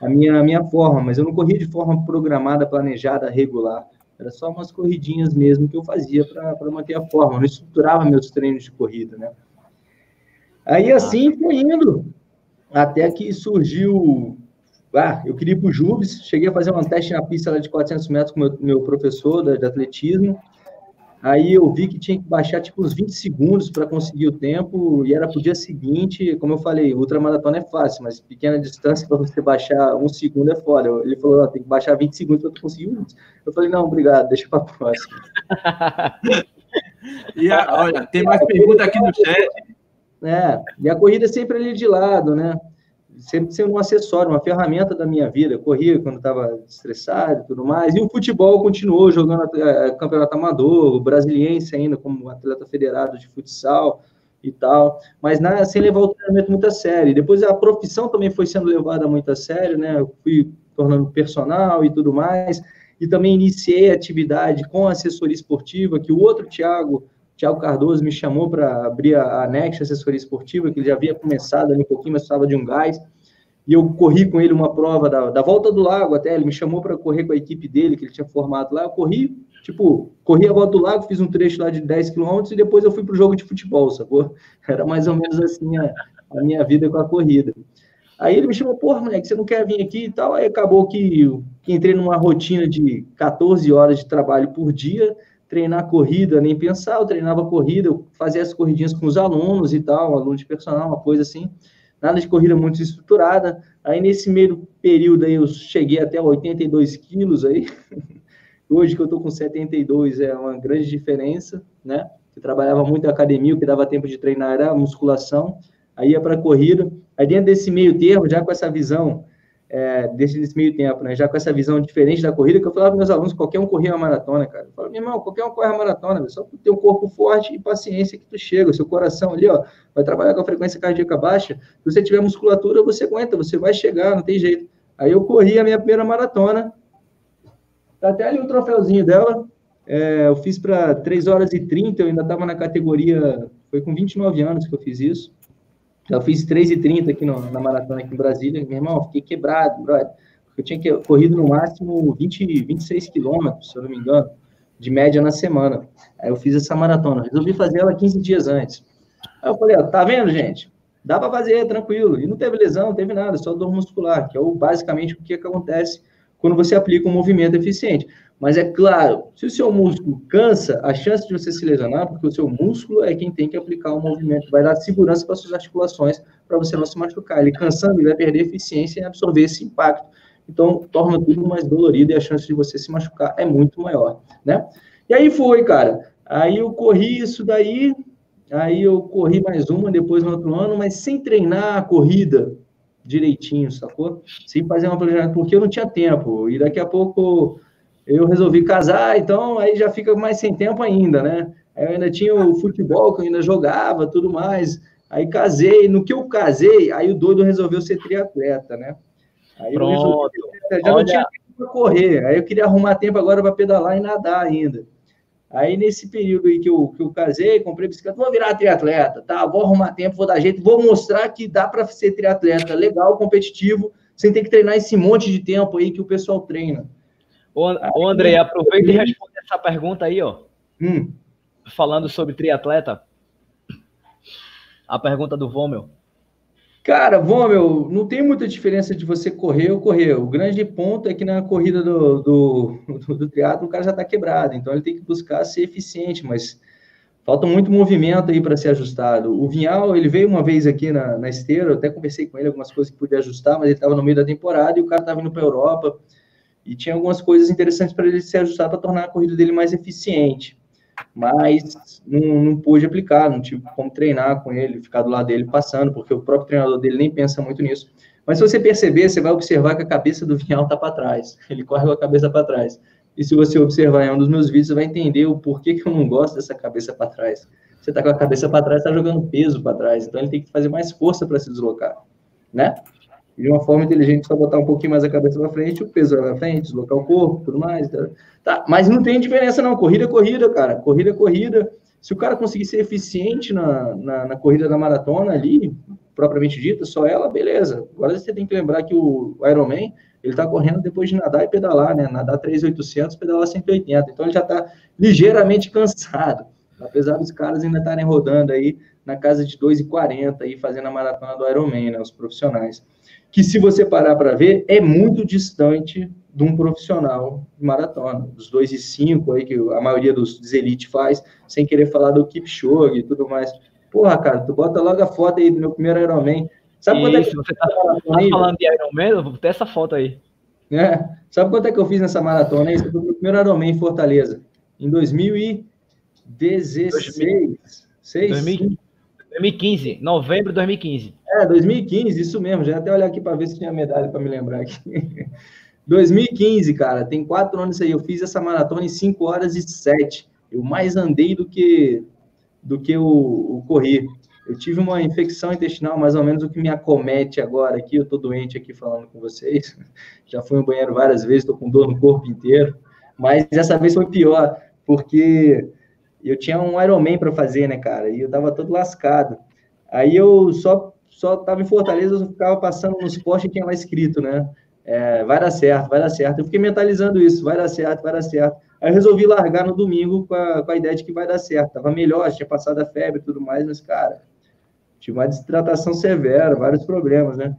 a minha, a minha forma, mas eu não corria de forma programada, planejada, regular. Era só umas corridinhas mesmo que eu fazia para manter a forma, eu não estruturava meus treinos de corrida, né? Aí assim foi indo, até que surgiu. Ah, eu queria ir para o Jubes, cheguei a fazer um teste na pista lá de 400 metros com meu, meu professor de atletismo. Aí eu vi que tinha que baixar tipo uns 20 segundos para conseguir o tempo, e era para o dia seguinte, como eu falei, ultramaratona é fácil, mas pequena distância para você baixar um segundo é fora. Ele falou, oh, tem que baixar 20 segundos para conseguir um. Eu falei, não, obrigado, deixa para próxima. e a, olha, tem mais pergunta aqui no chat. É, e a corrida é sempre ali de lado, né? Sempre sendo um acessório, uma ferramenta da minha vida. Eu corria quando estava estressado e tudo mais. E o futebol continuou jogando é, campeonato amador, o brasiliense ainda como atleta federado de futsal e tal, mas na, sem levar o treinamento muito a sério. Depois a profissão também foi sendo levada muito a sério, né? Eu fui tornando personal e tudo mais. E também iniciei a atividade com assessoria esportiva, que o outro Thiago Tiago Cardoso me chamou para abrir a, a Next Assessoria Esportiva, que ele já havia começado ali um pouquinho, mas estava de um gás. E eu corri com ele uma prova da, da Volta do Lago até, ele me chamou para correr com a equipe dele, que ele tinha formado lá. Eu corri, tipo, corri a Volta do Lago, fiz um trecho lá de 10 quilômetros e depois eu fui para o jogo de futebol, sacou? Era mais ou menos assim a, a minha vida com a corrida. Aí ele me chamou, porra, moleque, você não quer vir aqui e tal? Aí acabou que, que entrei numa rotina de 14 horas de trabalho por dia, treinar corrida, nem pensar, eu treinava corrida, eu fazia as corridinhas com os alunos e tal, aluno de personal, uma coisa assim, nada de corrida muito estruturada. Aí nesse meio período aí eu cheguei até 82 quilos aí. Hoje que eu tô com 72 é uma grande diferença, né? Eu trabalhava muito na academia, o que dava tempo de treinar era musculação, aí ia para corrida. Aí dentro desse meio termo, já com essa visão é, desse, desse, meio tempo, né? Já com essa visão diferente da corrida, que eu falava para meus alunos, qualquer um corria a maratona, cara. Eu falava, meu irmão, qualquer um corre a maratona, só tu ter um corpo forte e paciência que tu chega, seu coração ali, ó, vai trabalhar com a frequência cardíaca baixa. Se você tiver musculatura, você aguenta, você vai chegar, não tem jeito. Aí eu corri a minha primeira maratona, tá até ali o troféuzinho dela, é, eu fiz para 3 horas e 30, eu ainda estava na categoria, foi com 29 anos que eu fiz isso. Já fiz 3,30 aqui no, na maratona aqui em Brasília. Meu irmão, fiquei quebrado, brother. Eu tinha que, corrido no máximo 20, 26 quilômetros, se eu não me engano, de média na semana. Aí eu fiz essa maratona. Resolvi fazer ela 15 dias antes. Aí eu falei, ó, tá vendo, gente? Dá para fazer, tranquilo. E não teve lesão, não teve nada, só dor muscular, que é o, basicamente o que, é que acontece quando você aplica um movimento eficiente. Mas é claro, se o seu músculo cansa, a chance de você se lesionar, porque o seu músculo é quem tem que aplicar o movimento, vai dar segurança para suas articulações, para você não se machucar. Ele cansando, ele vai perder eficiência em absorver esse impacto. Então, torna tudo mais dolorido e a chance de você se machucar é muito maior, né? E aí foi, cara. Aí eu corri isso daí, aí eu corri mais uma depois no outro ano, mas sem treinar a corrida direitinho, sacou? Sem fazer uma planejamento, porque eu não tinha tempo. E daqui a pouco eu resolvi casar, então aí já fica mais sem tempo ainda, né? Eu ainda tinha o futebol que eu ainda jogava, tudo mais. Aí casei, no que eu casei, aí o doido resolveu ser triatleta, né? Aí Pronto. Resolvi, já Olha... não tinha tempo para correr, aí eu queria arrumar tempo agora para pedalar e nadar ainda. Aí, nesse período aí que eu, que eu casei, comprei bicicleta, vou virar triatleta, tá? Vou arrumar tempo, vou dar jeito, vou mostrar que dá para ser triatleta legal, competitivo, sem ter que treinar esse monte de tempo aí que o pessoal treina. Ô, ô André, aproveita e responde essa pergunta aí, ó. Hum. Falando sobre triatleta. A pergunta do Vômel. Cara, Vômel, não tem muita diferença de você correr ou correr. O grande ponto é que na corrida do, do, do, do triatlo o cara já está quebrado, então ele tem que buscar ser eficiente, mas falta muito movimento aí para ser ajustado. O Vinhal, ele veio uma vez aqui na, na esteira, eu até conversei com ele algumas coisas que podia ajustar, mas ele estava no meio da temporada e o cara estava indo para a Europa e tinha algumas coisas interessantes para ele se ajustar para tornar a corrida dele mais eficiente. Mas não, não pôde aplicar, não tive como treinar com ele, ficar do lado dele passando, porque o próprio treinador dele nem pensa muito nisso. Mas se você perceber, você vai observar que a cabeça do Vinhal está para trás. Ele corre com a cabeça para trás. E se você observar em um dos meus vídeos, você vai entender o porquê que eu não gosto dessa cabeça para trás. Você está com a cabeça para trás, está jogando peso para trás. Então ele tem que fazer mais força para se deslocar, né? De uma forma inteligente, só botar um pouquinho mais a cabeça para frente, o peso vai para frente, deslocar o corpo, tudo mais. Tá? tá? Mas não tem diferença, não. Corrida é corrida, cara. Corrida é corrida. Se o cara conseguir ser eficiente na, na, na corrida da maratona ali, propriamente dita, só ela, beleza. Agora você tem que lembrar que o Ironman, ele está correndo depois de nadar e pedalar, né? Nadar 3.800, pedalar 180. Então ele já está ligeiramente cansado. Apesar dos caras ainda estarem rodando aí na casa de 2,40 aí, fazendo a maratona do Ironman, né? Os profissionais que se você parar para ver, é muito distante de um profissional de maratona, dos 2 e 5 aí que a maioria dos, dos elite faz, sem querer falar do Kipchoge e tudo mais. Porra, cara, tu bota logo a foto aí do meu primeiro Ironman. Sabe quanto é que você tá, tá falando de Ironman? Eu vou ter essa foto aí. É. Sabe quanto é que eu fiz nessa maratona? Esse foi o meu primeiro Ironman em Fortaleza, em 2016. 2015. 2015, novembro de 2015. É, 2015, isso mesmo. Já até olhar aqui para ver se tinha medalha para me lembrar aqui. 2015, cara, tem quatro anos aí. Eu fiz essa maratona em 5 horas e 7. Eu mais andei do que do que o, o correr. Eu tive uma infecção intestinal, mais ou menos o que me acomete agora aqui. Eu tô doente aqui falando com vocês. Já fui no banheiro várias vezes, tô com dor no corpo inteiro. Mas dessa vez foi pior, porque eu tinha um Ironman para fazer, né, cara? E eu tava todo lascado. Aí eu só só tava em Fortaleza, eu ficava passando nos postes e tinha lá escrito, né? É, vai dar certo, vai dar certo. Eu fiquei mentalizando isso, vai dar certo, vai dar certo. Aí eu resolvi largar no domingo com a, com a ideia de que vai dar certo. Tava melhor, tinha passado a febre e tudo mais, mas, cara, tinha uma desidratação severa, vários problemas, né?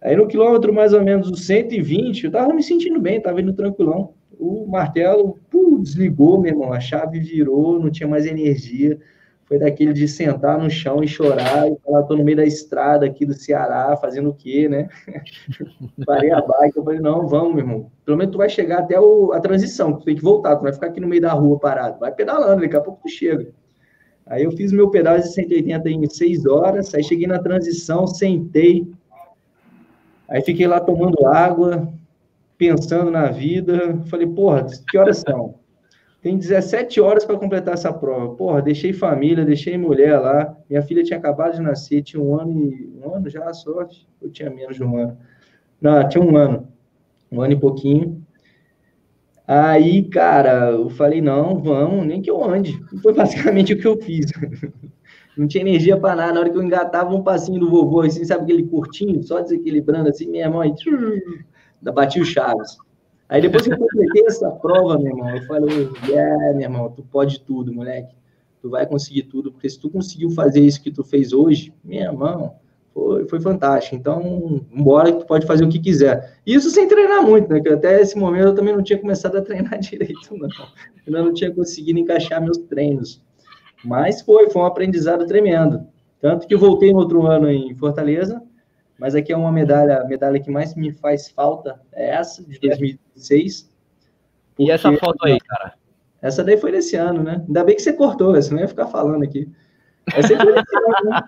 Aí no quilômetro mais ou menos os 120, eu tava me sentindo bem, tava indo tranquilão. O martelo pum, desligou, meu irmão, a chave virou, não tinha mais energia foi daquele de sentar no chão e chorar e falar, tô no meio da estrada aqui do Ceará, fazendo o quê, né? Parei a bike, eu falei, não, vamos, meu irmão. Pelo menos tu vai chegar até o, a transição, tu tem que voltar, tu vai ficar aqui no meio da rua parado. Vai pedalando, daqui a pouco tu chega. Aí eu fiz meu pedal de 180 em 6 horas, aí cheguei na transição, sentei, Aí fiquei lá tomando água, pensando na vida. Falei, porra, que horas são? Tem 17 horas para completar essa prova. Porra, deixei família, deixei mulher lá. Minha filha tinha acabado de nascer, tinha um ano e um ano já, sorte. Eu tinha menos de um ano. Não, tinha um ano. Um ano e pouquinho. Aí, cara, eu falei, não, vamos, nem que eu ande. Foi basicamente o que eu fiz. Não tinha energia para nada. Na hora que eu engatava um passinho do vovô, assim, sabe aquele curtinho, só desequilibrando assim, minha mãe, bati o chaves. Aí depois que eu completei essa prova, meu irmão, eu falei, yeah, meu irmão, tu pode tudo, moleque. Tu vai conseguir tudo, porque se tu conseguiu fazer isso que tu fez hoje, meu irmão, foi, foi fantástico. Então, embora que tu pode fazer o que quiser. Isso sem treinar muito, né? Que até esse momento eu também não tinha começado a treinar direito, não. Eu não tinha conseguido encaixar meus treinos. Mas foi, foi um aprendizado tremendo. Tanto que voltei no outro ano em Fortaleza, mas aqui é uma medalha, a medalha que mais me faz falta é essa, de 2006. E essa foto aí, cara? Essa daí foi desse ano, né? Ainda bem que você cortou, senão ia ficar falando aqui. Essa aí foi desse ano, né?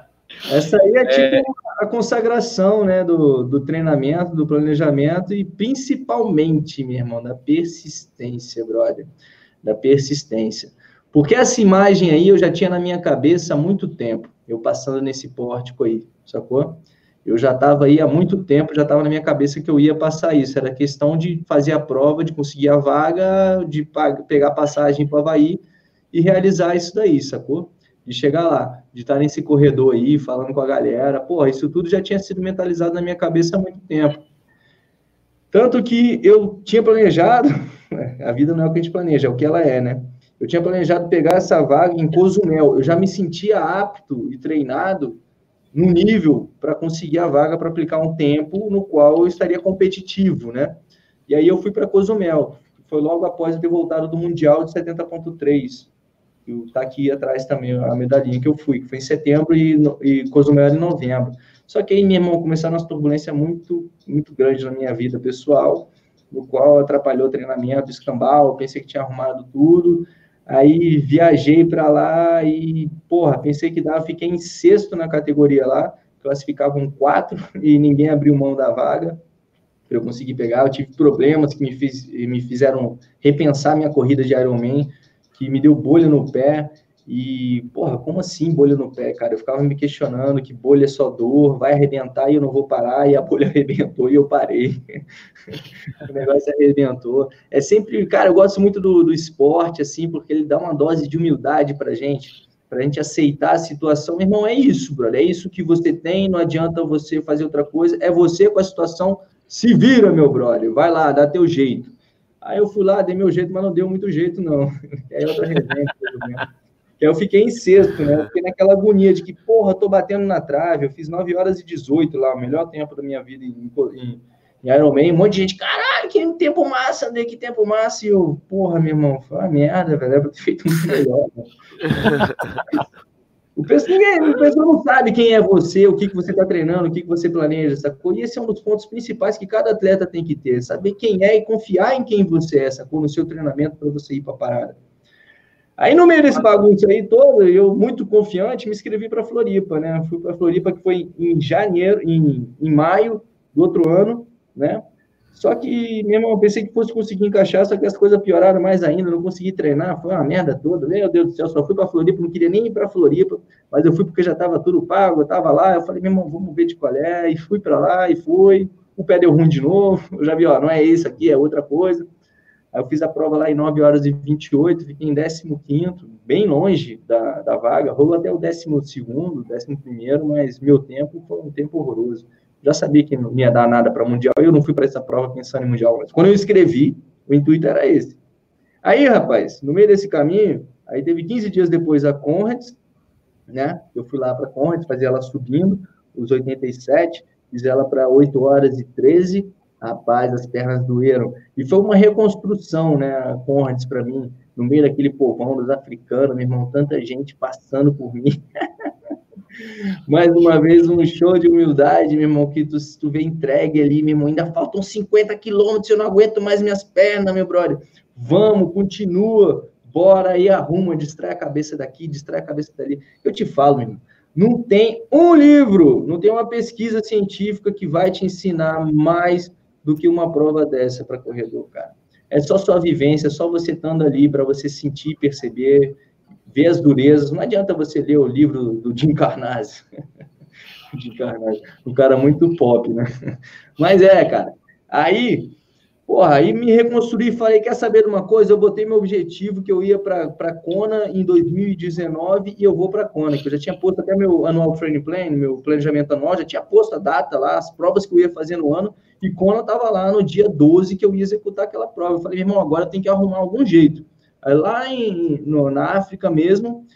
Essa aí é tipo é... a consagração, né, do, do treinamento, do planejamento e principalmente, meu irmão, da persistência, brother. Da persistência. Porque essa imagem aí eu já tinha na minha cabeça há muito tempo, eu passando nesse pórtico aí sacou? Eu já estava aí há muito tempo, já estava na minha cabeça que eu ia passar isso. Era questão de fazer a prova, de conseguir a vaga, de pegar passagem para o Havaí e realizar isso daí, sacou? De chegar lá, de estar nesse corredor aí, falando com a galera. Porra, isso tudo já tinha sido mentalizado na minha cabeça há muito tempo. Tanto que eu tinha planejado, a vida não é o que a gente planeja, é o que ela é, né? Eu tinha planejado pegar essa vaga em Cozumel. Eu já me sentia apto e treinado no nível para conseguir a vaga para aplicar um tempo no qual eu estaria competitivo, né? E aí eu fui para Cozumel, foi logo após eu ter voltado do Mundial de 70.3. Está aqui atrás também a medalhinha que eu fui, que foi em setembro e, e Cozumel em novembro. Só que aí, meu irmão, começaram uma turbulência muito, muito grande na minha vida pessoal, no qual atrapalhou o treinamento, escambau, pensei que tinha arrumado tudo, Aí viajei para lá e, porra, pensei que dava, fiquei em sexto na categoria lá, classificavam quatro e ninguém abriu mão da vaga para eu conseguir pegar. Eu tive problemas que me, fiz, me fizeram repensar minha corrida de Ironman, que me deu bolha no pé. E, porra, como assim bolha no pé, cara? Eu ficava me questionando que bolha é só dor, vai arrebentar e eu não vou parar, e a bolha arrebentou e eu parei. o negócio arrebentou. É sempre, cara, eu gosto muito do, do esporte, assim, porque ele dá uma dose de humildade pra gente, pra gente aceitar a situação. Meu irmão, é isso, brother, é isso que você tem, não adianta você fazer outra coisa, é você com a situação, se vira, meu brother, vai lá, dá teu jeito. Aí eu fui lá, dei meu jeito, mas não deu muito jeito, não. É outra resenha, que eu fiquei em sexto, né? Eu fiquei naquela agonia de que, porra, tô batendo na trave. Eu fiz 9 horas e 18 lá, o melhor tempo da minha vida em, em, em Ironman. Um monte de gente, caralho, que tempo massa, André, que tempo massa. E eu, porra, meu irmão, foi uma merda, velho. Era pra ter feito muito melhor. Né? O pessoal, ninguém, o pessoal não sabe quem é você, o que, que você está treinando, o que, que você planeja, sacou? E esse é um dos pontos principais que cada atleta tem que ter, saber quem é e confiar em quem você é, sacou? No seu treinamento para você ir para a parada. Aí, no meio desse bagunço aí todo, eu, muito confiante, me inscrevi para Floripa, né? Fui para Floripa, que foi em janeiro, em, em maio do outro ano, né? Só que, mesmo eu pensei que fosse conseguir encaixar, só que as coisas pioraram mais ainda, não consegui treinar, foi uma merda toda. Meu Deus do céu, só fui para Floripa, não queria nem ir para Floripa, mas eu fui porque já estava tudo pago, eu estava lá, eu falei, meu irmão, vamos ver de qual é, e fui para lá, e fui. O pé deu ruim de novo, eu já vi, ó, não é isso aqui, é outra coisa. Aí eu fiz a prova lá em 9 horas e 28, fiquei em 15, bem longe da, da vaga, rolou até o 12, 11, mas meu tempo foi um tempo horroroso. Já sabia que não ia dar nada para Mundial e eu não fui para essa prova pensando em Mundial. Mas quando eu escrevi, o intuito era esse. Aí, rapaz, no meio desse caminho, aí teve 15 dias depois a Conrads, né? Eu fui lá para a Conrads, fazer ela subindo, os 87, fiz ela para 8 horas e 13, Rapaz, as pernas doeram. E foi uma reconstrução, né, Conrads para mim, no meio daquele povão dos africanos, meu irmão, tanta gente passando por mim. Mais uma vez, um show de humildade, meu irmão, que tu, tu vê entregue ali, meu irmão, ainda faltam 50 quilômetros, eu não aguento mais minhas pernas, meu brother. Vamos, continua, bora aí, arruma, distrai a cabeça daqui, distrai a cabeça dali. Eu te falo, meu irmão, Não tem um livro, não tem uma pesquisa científica que vai te ensinar mais do que uma prova dessa para corredor, cara. É só sua vivência, é só você estando ali para você sentir, perceber, ver as durezas. Não adianta você ler o livro do Jim Carnazzi. Jim um cara muito pop, né? Mas é, cara. Aí Porra, aí me reconstruí falei, quer saber de uma coisa? Eu botei meu objetivo que eu ia para Kona em 2019 e eu vou para Kona, que eu já tinha posto até meu anual training plan, meu planejamento anual, já tinha posto a data lá, as provas que eu ia fazer no ano, e Kona estava lá no dia 12 que eu ia executar aquela prova. Eu falei, irmão, agora tem que arrumar algum jeito. Aí lá em, no, na África mesmo,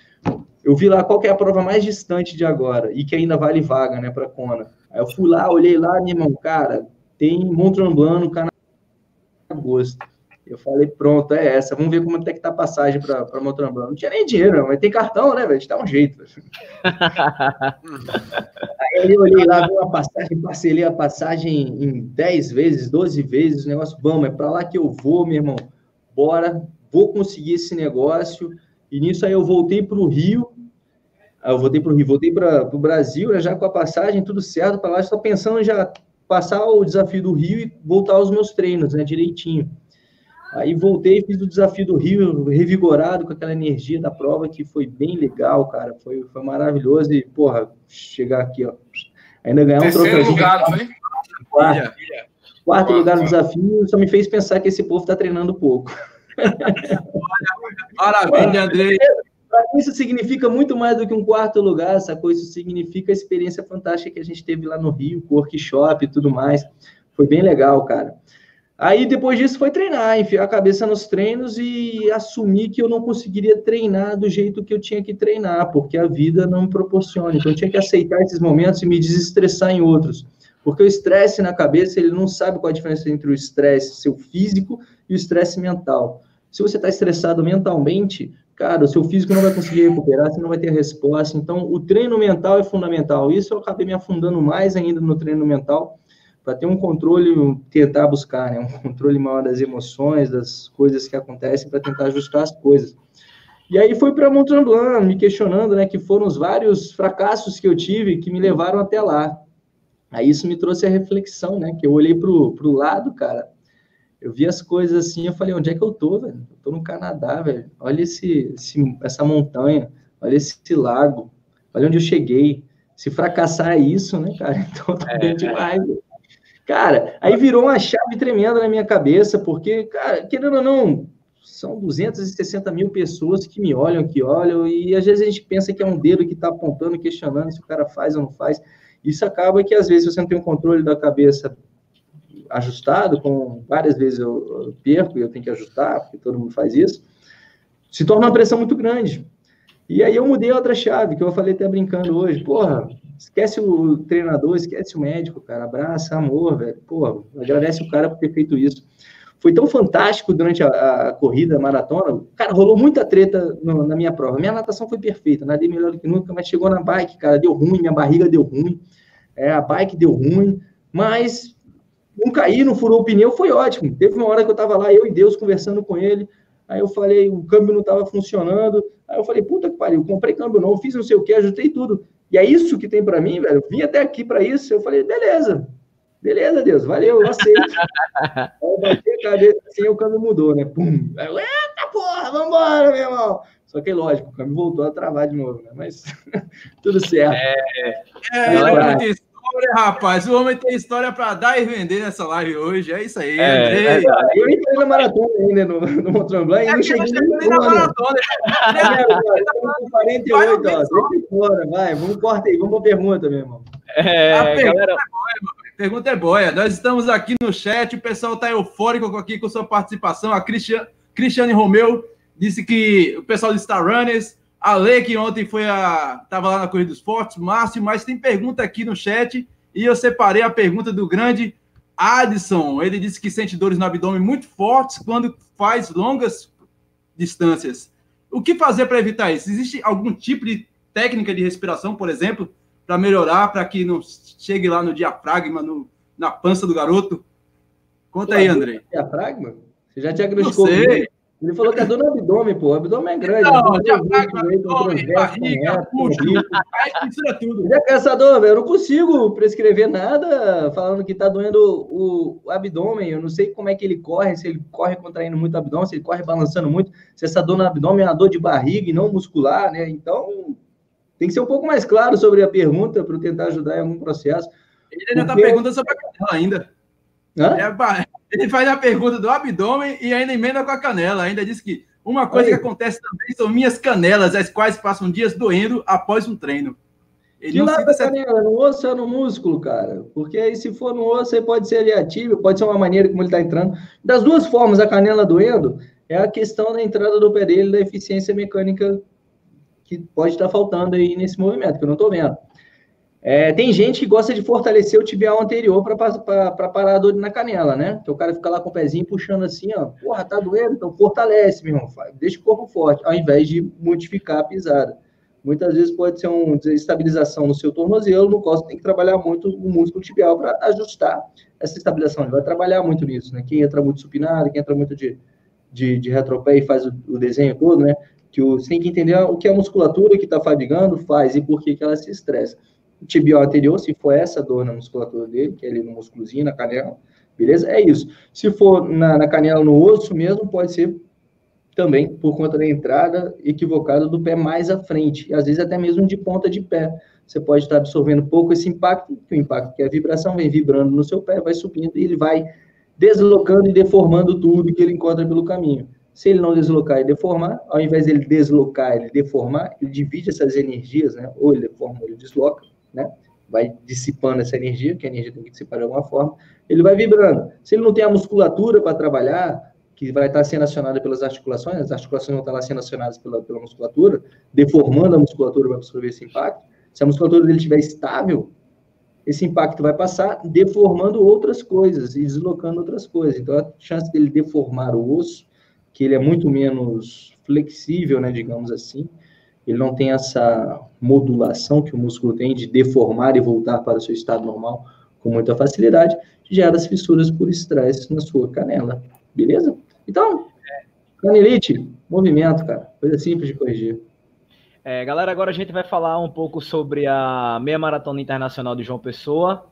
eu vi lá qual é a prova mais distante de agora e que ainda vale vaga, né, para Kona. Aí eu fui lá, olhei lá, meu irmão, cara, tem Mont Tremblant no Canadá agosto. Eu falei, pronto, é essa. Vamos ver como é que tá a passagem para Motramblan. Não tinha nem dinheiro, mas tem cartão, né, velho? Dá um jeito. Eu olhei lá, vi uma passagem, parcelei a passagem em 10 vezes, 12 vezes. O negócio, vamos, é para lá que eu vou, meu irmão. Bora, vou conseguir esse negócio. E nisso aí eu voltei para o Rio. Eu voltei para o Rio, voltei para o Brasil, né, já com a passagem, tudo certo para lá. Estou pensando já passar o desafio do Rio e voltar aos meus treinos, né, direitinho. Aí voltei, fiz o desafio do Rio, revigorado com aquela energia da prova, que foi bem legal, cara. Foi, foi maravilhoso. E, porra, chegar aqui, ó. Ainda ganhar um troféu. lugar, foi? Quarto, quarto lugar no desafio, só me fez pensar que esse povo está treinando pouco. Maravilha, Andrei. Para isso significa muito mais do que um quarto lugar, essa coisa isso significa a experiência fantástica que a gente teve lá no Rio, workshop e tudo mais. Foi bem legal, cara. Aí depois disso foi treinar, enfiar a cabeça nos treinos e assumir que eu não conseguiria treinar do jeito que eu tinha que treinar, porque a vida não me proporciona. Então eu tinha que aceitar esses momentos e me desestressar em outros. Porque o estresse na cabeça, ele não sabe qual a diferença entre o estresse seu físico e o estresse mental. Se você está estressado mentalmente, cara, o seu físico não vai conseguir recuperar, você não vai ter resposta. Então, o treino mental é fundamental. Isso eu acabei me afundando mais ainda no treino mental, para ter um controle, tentar buscar, né? Um controle maior das emoções, das coisas que acontecem, para tentar ajustar as coisas. E aí foi para Mont Tremblant, me questionando, né, que foram os vários fracassos que eu tive que me levaram até lá. Aí isso me trouxe a reflexão, né, que eu olhei para o lado, cara, eu vi as coisas assim, eu falei, onde é que eu tô, velho? Eu tô no Canadá, velho. Olha esse, esse, essa montanha, olha esse lago, olha onde eu cheguei. Se fracassar é isso, né, cara? Então tá é, bem demais. É. Cara, aí virou uma chave tremenda na minha cabeça, porque, cara, querendo ou não, são 260 mil pessoas que me olham, que olham, e às vezes a gente pensa que é um dedo que está apontando, questionando se o cara faz ou não faz. Isso acaba que, às vezes, você não tem um controle da cabeça ajustado, com várias vezes eu, eu perco e eu tenho que ajustar, porque todo mundo faz isso, se torna uma pressão muito grande. E aí eu mudei outra chave, que eu falei até brincando hoje, porra, esquece o treinador, esquece o médico, cara, abraça, amor, velho, porra, agradece o cara por ter feito isso. Foi tão fantástico durante a, a corrida, a maratona, cara, rolou muita treta no, na minha prova. Minha natação foi perfeita, nadei melhor do que nunca, mas chegou na bike, cara, deu ruim, minha barriga deu ruim, é, a bike deu ruim, mas não caí, não furou o pneu, foi ótimo. Teve uma hora que eu estava lá, eu e Deus, conversando com ele. Aí eu falei, o câmbio não estava funcionando. Aí eu falei, puta que pariu, comprei câmbio não, fiz não sei o que, ajustei tudo. E é isso que tem para mim, velho. Eu vim até aqui para isso. Eu falei, beleza, beleza, Deus, valeu, eu aceito. aí eu bati a cabeça assim, o câmbio mudou, né? Pum. Aí eu, eita porra, vambora, meu irmão. Só que, lógico, o câmbio voltou a travar de novo, né? Mas tudo certo. É, é, é, é história, rapaz. O homem tem história para dar e vender nessa live hoje. É isso aí. É, é, eu entrei na maratona ainda no, no Montremblant e não cheguei nem na maratona. É, 48, ó. Deixa fora, vai. Vamos corta aí. Vamos para a pergunta, meu irmão. É, a pergunta galera... é boa, pergunta é boa. Nós estamos aqui no chat, o pessoal está eufórico aqui com sua participação. A Cristiane, Cristiane Romeu disse que o pessoal de Star Runners a Lê, que ontem foi a. Estava lá na Corrida dos Fortes, Márcio, mas tem pergunta aqui no chat e eu separei a pergunta do grande Adson. Ele disse que sente dores no abdômen muito fortes quando faz longas distâncias. O que fazer para evitar isso? Existe algum tipo de técnica de respiração, por exemplo, para melhorar, para que não chegue lá no diafragma, no, na pança do garoto? Conta aí, André. Diafragma? Você já diagnosticou? Não sei. Ele falou que é dor no abdômen, pô. O abdômen é grande. Não, diafragma, barriga, bucho, aí mistura tudo. Ele é caçador, velho. Eu não consigo prescrever nada falando que tá doendo o, o, abdômen. Eu não sei como é que ele corre, se ele corre contraindo muito o abdômen, se ele corre balançando muito, se essa dor no abdômen é uma dor de barriga e não muscular, né? Então, tem que ser um pouco mais claro sobre a pergunta para tentar ajudar em algum processo. Ele ainda está perguntando sobre a ainda. É, ele faz a pergunta do abdômen e ainda emenda com a canela. Ainda diz que uma coisa que acontece também são minhas canelas, as quais passam dias doendo após um treino. Ele não lado essa... canela, no osso ou no músculo, cara? Porque aí, se for no osso, aí pode ser ativo, pode ser uma maneira como ele está entrando. Das duas formas, a canela doendo é a questão da entrada do pé dele, da eficiência mecânica que pode estar tá faltando aí nesse movimento, que eu não estou vendo. É, tem gente que gosta de fortalecer o tibial anterior para parar a dor na canela, né? Que o cara fica lá com o pezinho puxando assim, ó. Porra, tá doendo? Então fortalece, meu irmão. Deixa o corpo forte, ao invés de modificar a pisada. Muitas vezes pode ser uma desestabilização no seu tornozelo, no qual você tem que trabalhar muito o músculo tibial para ajustar essa estabilização. Ele vai trabalhar muito nisso, né? Quem entra muito supinado, quem entra muito de, de, de retropé e faz o, o desenho todo, né? Que o, você tem que entender o que a musculatura que está fadigando faz e por que, que ela se estressa tibial anterior, se for essa dor na musculatura dele, que é ali no músculozinho, na canela, beleza? É isso. Se for na, na canela, no osso mesmo, pode ser também por conta da entrada equivocada do pé mais à frente, e às vezes até mesmo de ponta de pé. Você pode estar absorvendo pouco esse impacto, que o impacto que é a vibração vem vibrando no seu pé, vai subindo e ele vai deslocando e deformando tudo que ele encontra pelo caminho. Se ele não deslocar e deformar, ao invés dele deslocar e deformar, ele divide essas energias, né? Ou ele deforma ou ele desloca né? Vai dissipando essa energia, que a energia tem que dissipar de alguma forma, ele vai vibrando. Se ele não tem a musculatura para trabalhar, que vai estar sendo acionada pelas articulações, as articulações vão estar lá sendo acionadas pela, pela musculatura, deformando a musculatura para absorver esse impacto. Se a musculatura dele estiver estável, esse impacto vai passar deformando outras coisas e deslocando outras coisas. Então, a chance dele deformar o osso, que ele é muito menos flexível, né, digamos assim, ele não tem essa modulação que o músculo tem de deformar e voltar para o seu estado normal com muita facilidade, gera as fissuras por estresse na sua canela. Beleza? Então, canelite, movimento, cara. Coisa simples de corrigir. É, galera, agora a gente vai falar um pouco sobre a meia maratona internacional de João Pessoa.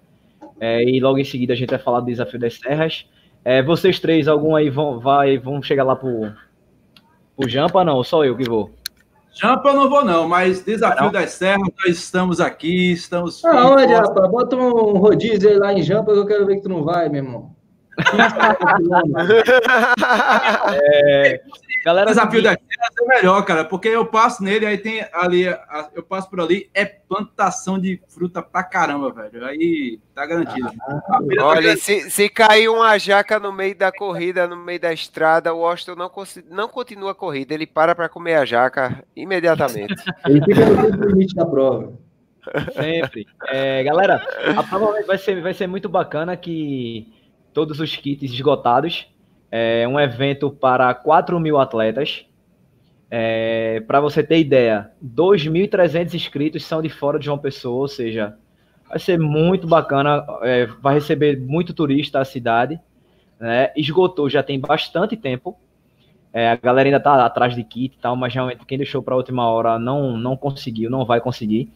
É, e logo em seguida a gente vai falar do desafio das serras. É, vocês três, algum aí vão, vai, vão chegar lá pro, pro Jampa, não? Só eu que vou? Jampa eu não vou, não, mas Desafio não. das Serras, nós estamos aqui, estamos. Aonde, rapaz? Bota um rodízio lá em Jampa que eu quero ver que tu não vai, meu irmão. é, galera, desafio das é melhor, cara, porque eu passo nele, aí tem ali, eu passo por ali, é plantação de fruta pra caramba, velho. Aí tá garantido. Ah, olha, tá se, se cair uma jaca no meio da corrida, no meio da estrada, o Austin não, não continua a corrida, ele para pra comer a jaca imediatamente. ele fica no limite da prova. Sempre. É, galera, a prova vai ser, vai ser muito bacana que todos os kits esgotados. É um evento para 4 mil atletas. É, para você ter ideia, 2.300 inscritos são de fora de João Pessoa, ou seja, vai ser muito bacana, é, vai receber muito turista a cidade. Né? Esgotou já tem bastante tempo. É, a galera ainda está atrás de kit e tal, mas realmente quem deixou para a última hora não, não conseguiu, não vai conseguir.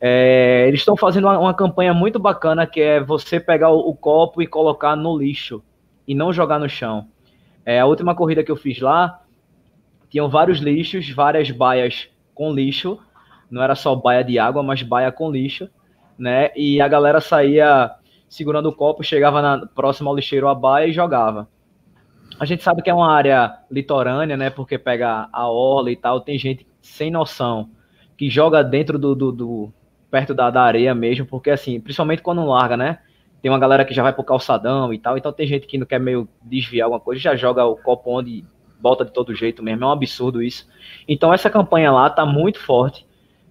É, eles estão fazendo uma, uma, campanha muito bacana que é você pegar o, o, copo e colocar no lixo e não jogar no chão. É, a última corrida que eu fiz lá, tinham vários lixos, várias baias com lixo. Não era só baia de água, mas baia com lixo, né? E a galera saía segurando o copo, chegava na, próximo ao lixeiro a baia e jogava. A gente sabe que é uma área litorânea, né? Porque pega a orla e tal. Tem gente sem noção que joga dentro do, do, do perto da, da areia mesmo, porque assim, principalmente quando larga, né? Tem uma galera que já vai pro calçadão e tal, então tem gente que não quer meio desviar alguma coisa, já joga o copo onde volta de todo jeito mesmo, é um absurdo isso. Então essa campanha lá tá muito forte,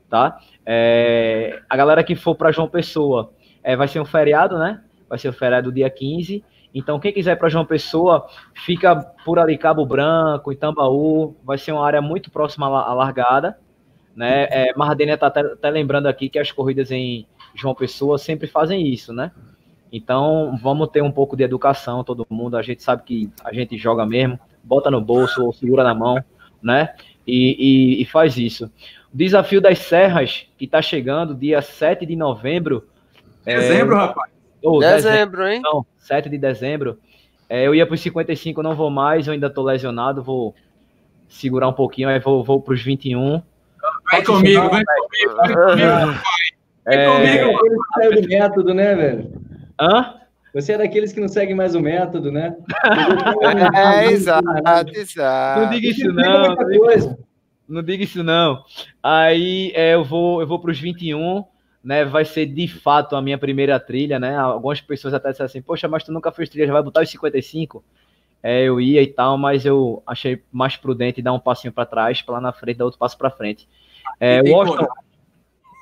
tá? É, a galera que for para João Pessoa, é, vai ser um feriado, né? Vai ser o feriado dia 15. Então, quem quiser para João Pessoa, fica por ali Cabo Branco, Itambaú, vai ser uma área muito próxima à largada, né? É, Mardênia está até, até, lembrando aqui que as corridas em João Pessoa sempre fazem isso, né? Então vamos ter um pouco de educação, todo mundo. A gente sabe que a gente joga mesmo, bota no bolso ou segura na mão, né? E, e, e faz isso. O desafio das serras, que está chegando, dia 7 de novembro. Dezembro, é... rapaz. Oh, dezembro, dezembro, hein? Não, 7 de dezembro. É, eu ia para os 55, não vou mais, eu ainda estou lesionado, vou segurar um pouquinho, aí vou, vou para os 21. Vai comigo, vai comigo, vai comigo. É comigo. Aqueles que saiu do método, né, velho? Hã? Você é daqueles que não segue mais o método, né? é, exato, exato. Não diga isso, não. Não diga, não diga isso, não. Aí é, eu vou, eu vou para os 21, né? Vai ser de fato a minha primeira trilha, né? Algumas pessoas até disseram assim, poxa, mas tu nunca fez trilha, já vai botar os 55? É, eu ia e tal, mas eu achei mais prudente dar um passinho para trás, para lá na frente, dar outro passo para frente. É, Washington,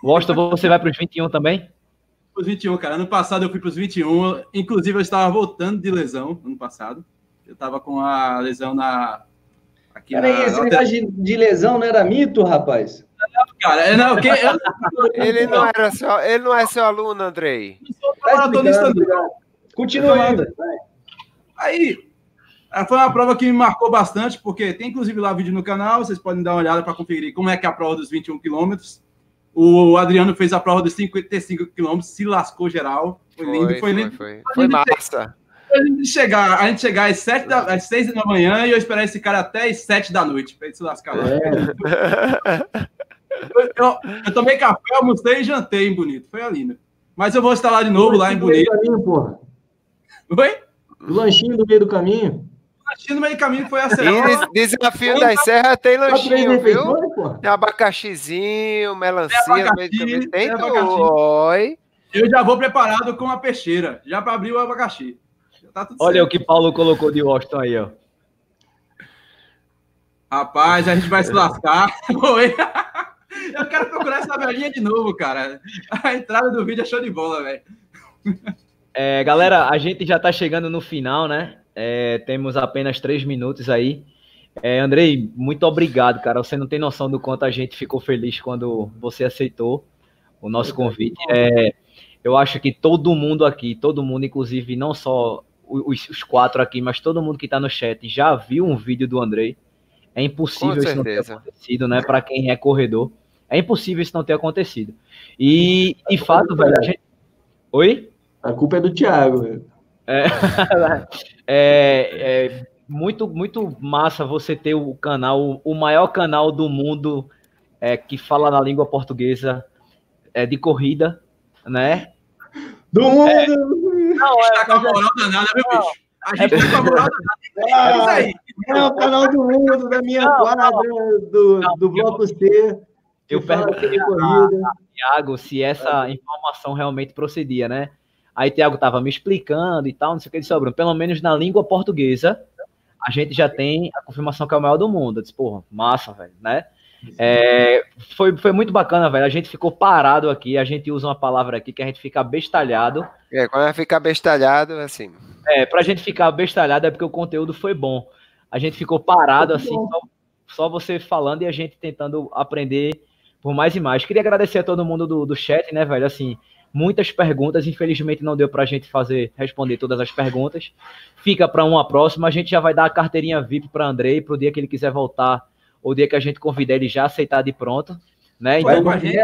Washington, você vai para os 21 também? Para os 21, cara. Ano passado eu fui para os 21. Inclusive, eu estava voltando de lesão ano passado. Eu estava com a lesão na. Aqui Peraí, na... esse negócio de, lesão não era mito, rapaz? Não, cara, é, não, que, eu... ele, não era seu, ele não é seu aluno, Andrei. Tá Continuando. Aí, foi uma prova que me marcou bastante, porque tem inclusive lá vídeo no canal, vocês podem dar uma olhada para conferir como é que é a prova dos 21 quilômetros. O Adriano fez a prova dos 55 quilômetros, se lascou geral. Foi, foi lindo, foi, foi lindo. Foi, foi, foi massa. A gente chegar, a gente chegar às, 7 da, às 6 da manhã e eu esperar esse cara até às 7 da noite para ele se lascar lá. É. Eu, eu, eu, tomei café, almocei e jantei em Bonito. Foi lindo. Mas eu vou estar lá de novo, lá em Bonito. Caminho, porra. Oi? O lanchinho do meio do caminho lanchinho no meio do caminho foi acertado. Desafio das Serras tem lanchinho, viu? Tem abacaxizinho, melancia tem no meio do caminho. Tem, Oi. Eu já vou preparado com a peixeira, já para abrir o abacaxi. Tá Olha certo. o que Paulo colocou de Washington aí, ó. Rapaz, a gente vai se lascar. Oi. Eu quero procurar essa velhinha de novo, cara. A entrada do vídeo é show de bola, velho. É, galera, a gente já tá chegando no final, né? É, temos apenas três minutos aí. É, Andrei, muito obrigado, cara. Você não tem noção do quanto a gente ficou feliz quando você aceitou o nosso convite. É, eu acho que todo mundo aqui, todo mundo, inclusive não só os, os quatro aqui, mas todo mundo que está no chat já viu um vídeo do Andrei. É impossível isso não ter acontecido, né? Para quem é corredor, é impossível isso não ter acontecido. E, de fato, velho, a gente... Oi? A culpa é do Thiago. É, é, é, muito, muito massa você ter o canal, o maior canal do mundo é, que fala na língua portuguesa é, de corrida, né? Do mundo! É, não, é, tá com a moral danada, meu bicho? A gente tá com a moral danada. É, é o canal do mundo, da minha não, quadra, do, não, do Bloco C. Eu perguntei a Thiago se essa informação realmente procedia, né? Aí Tiago tava me explicando e tal, não sei o que, ele disse, Bruno, pelo menos na língua portuguesa, a gente já tem a confirmação que é o maior do mundo. Eu disse, porra, massa, velho, né? É, foi, foi muito bacana, velho. A gente ficou parado aqui, a gente usa uma palavra aqui que a gente fica bestalhado. É, quando vai ficar bestalhado, é assim. É, pra gente ficar bestalhado é porque o conteúdo foi bom. A gente ficou parado, assim, só, só, você falando e a gente tentando aprender por mais e mais. Queria agradecer a todo mundo do, do chat, né, velho? Assim, muitas perguntas. Infelizmente não deu para a gente fazer responder todas as perguntas. Fica para uma próxima. A gente já vai dar a carteirinha VIP para Andrei para o dia que ele quiser voltar, ou o dia que a gente convidar ele já aceitar de pronto, né? Então, com a gente.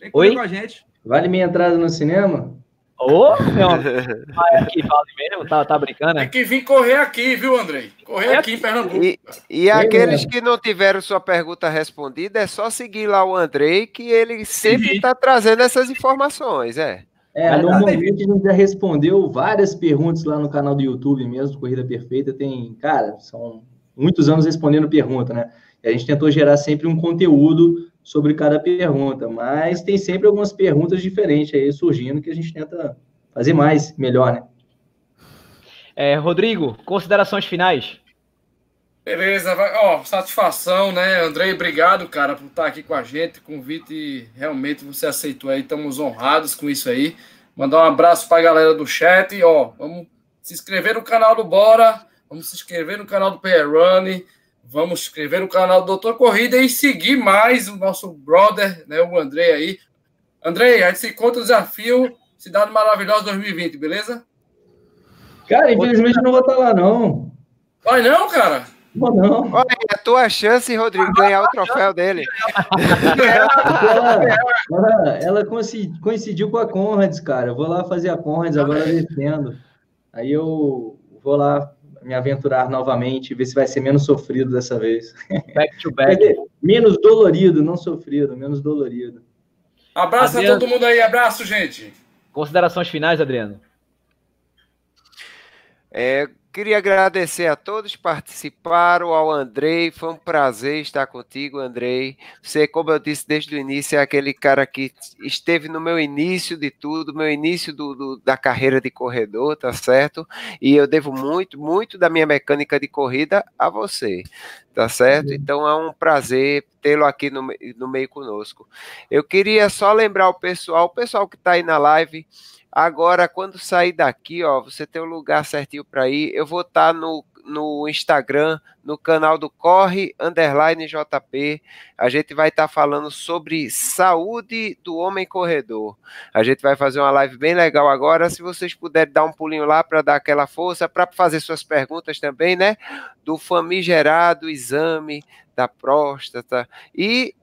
Vem Oi? com a gente. Vale minha entrada no cinema? Ô, oh, meu aqui vale mesmo, tá, tá brincando? Tem que vir correr aqui, viu, Andrei? Correr aqui em Pernambuco. E, e aqueles que não tiveram sua pergunta respondida, é só seguir lá o Andrei, que ele sempre está trazendo essas informações, é. É, normalmente a gente já respondeu várias perguntas lá no canal do YouTube mesmo, Corrida Perfeita. Tem, cara, são muitos anos respondendo pergunta, né? E a gente tentou gerar sempre um conteúdo sobre cada pergunta, mas tem sempre algumas perguntas diferentes aí surgindo que a gente tenta fazer mais, melhor, né? É, Rodrigo, considerações finais. Beleza, vai, ó, satisfação, né, Andrei, obrigado, cara, por estar aqui com a gente, convite, realmente você aceitou aí, estamos honrados com isso aí, mandar um abraço para a galera do chat, ó, vamos se inscrever no canal do Bora, vamos se inscrever no canal do PR Run, Vamos inscrever no canal do Doutor Corrida e seguir mais o nosso brother, né, o André aí. André, a gente se encontra o desafio Cidade Maravilhosa 2020, beleza? Cara, infelizmente eu não vou estar lá, não. Vai não, cara? Não, não. Olha, é a tua chance, Rodrigo, ganhar o troféu dele. Ela, ela, ela coincidi- coincidiu com a Conrads, cara. Eu vou lá fazer a Conrads agora descendo. Aí eu vou lá me aventurar novamente, ver se vai ser menos sofrido dessa vez. Back to back. dizer, menos dolorido, não sofrido, menos dolorido. Abraço Adriano. a todo mundo aí, abraço, gente. Considerações finais, Adriano? É, queria agradecer a todos que participaram, ao Andrei, foi um prazer estar contigo, Andrei. Você, como eu disse desde o início, é aquele cara que esteve no meu início de tudo, meu início do, do- da carreira de corredor, tá certo? E eu devo muito, muito da minha mecânica de corrida a você, tá certo? Então é um prazer tê-lo aqui no, no meio conosco. Eu queria só lembrar o pessoal, o pessoal que está aí na live, Agora, quando sair daqui, ó, você tem um lugar certinho para ir. Eu vou estar no, no Instagram, no canal do Corre Underline JP. A gente vai estar falando sobre saúde do homem corredor. A gente vai fazer uma live bem legal agora. Se vocês puderem dar um pulinho lá para dar aquela força, para fazer suas perguntas também, né? Do famigerado exame da próstata e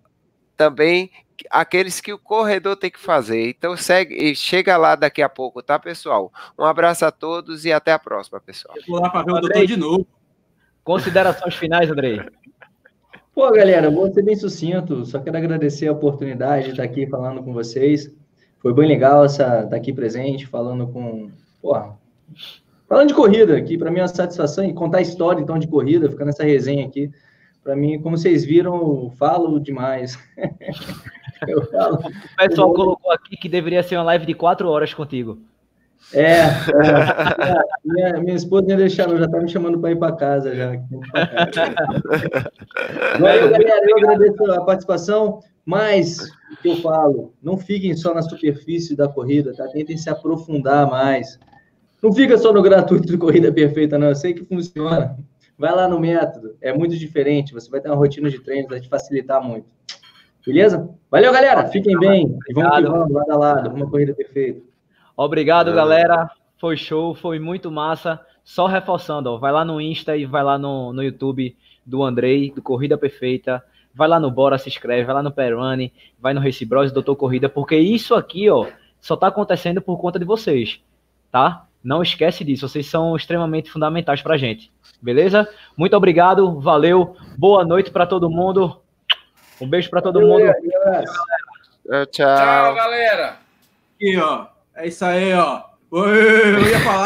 também aqueles que o corredor tem que fazer. Então segue e chega lá daqui a pouco, tá, pessoal? Um abraço a todos e até a próxima, pessoal. Eu vou lá para ver o Andrei. doutor de novo. Considerações finais, Andrei? Pô, galera, vou ser bem sucinto. Só quero agradecer a oportunidade de estar aqui falando com vocês. Foi bem legal essa estar aqui presente, falando com. Porra, falando de corrida, que para mim é uma satisfação e contar história então de corrida, ficar nessa resenha aqui. Para mim, como vocês viram, eu falo demais. eu falo. O pessoal colocou aqui que deveria ser uma live de quatro horas contigo. É, é. Minha, minha esposa ia deixar, já tá me chamando para ir para casa já. Valeu, galera. Eu agradeço a participação, mas o que eu falo, não fiquem só na superfície da corrida, tá? Tentem se aprofundar mais. Não fica só no gratuito de corrida perfeita, não. Eu sei que funciona. Vai lá no método, é muito diferente. Você vai ter uma rotina de treino, vai te facilitar muito. Beleza? Valeu, galera. Fiquem bem. E vamos que Obrigado. vamos, lado a lado. Uma corrida perfeita. Obrigado, galera. Foi show, foi muito massa. Só reforçando, ó, vai lá no Insta e vai lá no, no YouTube do Andrei, do Corrida Perfeita. Vai lá no Bora, se inscreve, vai lá no Perone, vai no Race Bros, Doutor Corrida, porque isso aqui, ó, só tá acontecendo por conta de vocês, tá? Não esquece disso, vocês são extremamente fundamentais pra gente. Beleza? Muito obrigado, valeu. Boa noite pra todo mundo. Um beijo pra todo mundo. Tchau, Tchau, tchau. galera. Aqui, ó. É isso aí, ó. Oi, eu ia falar.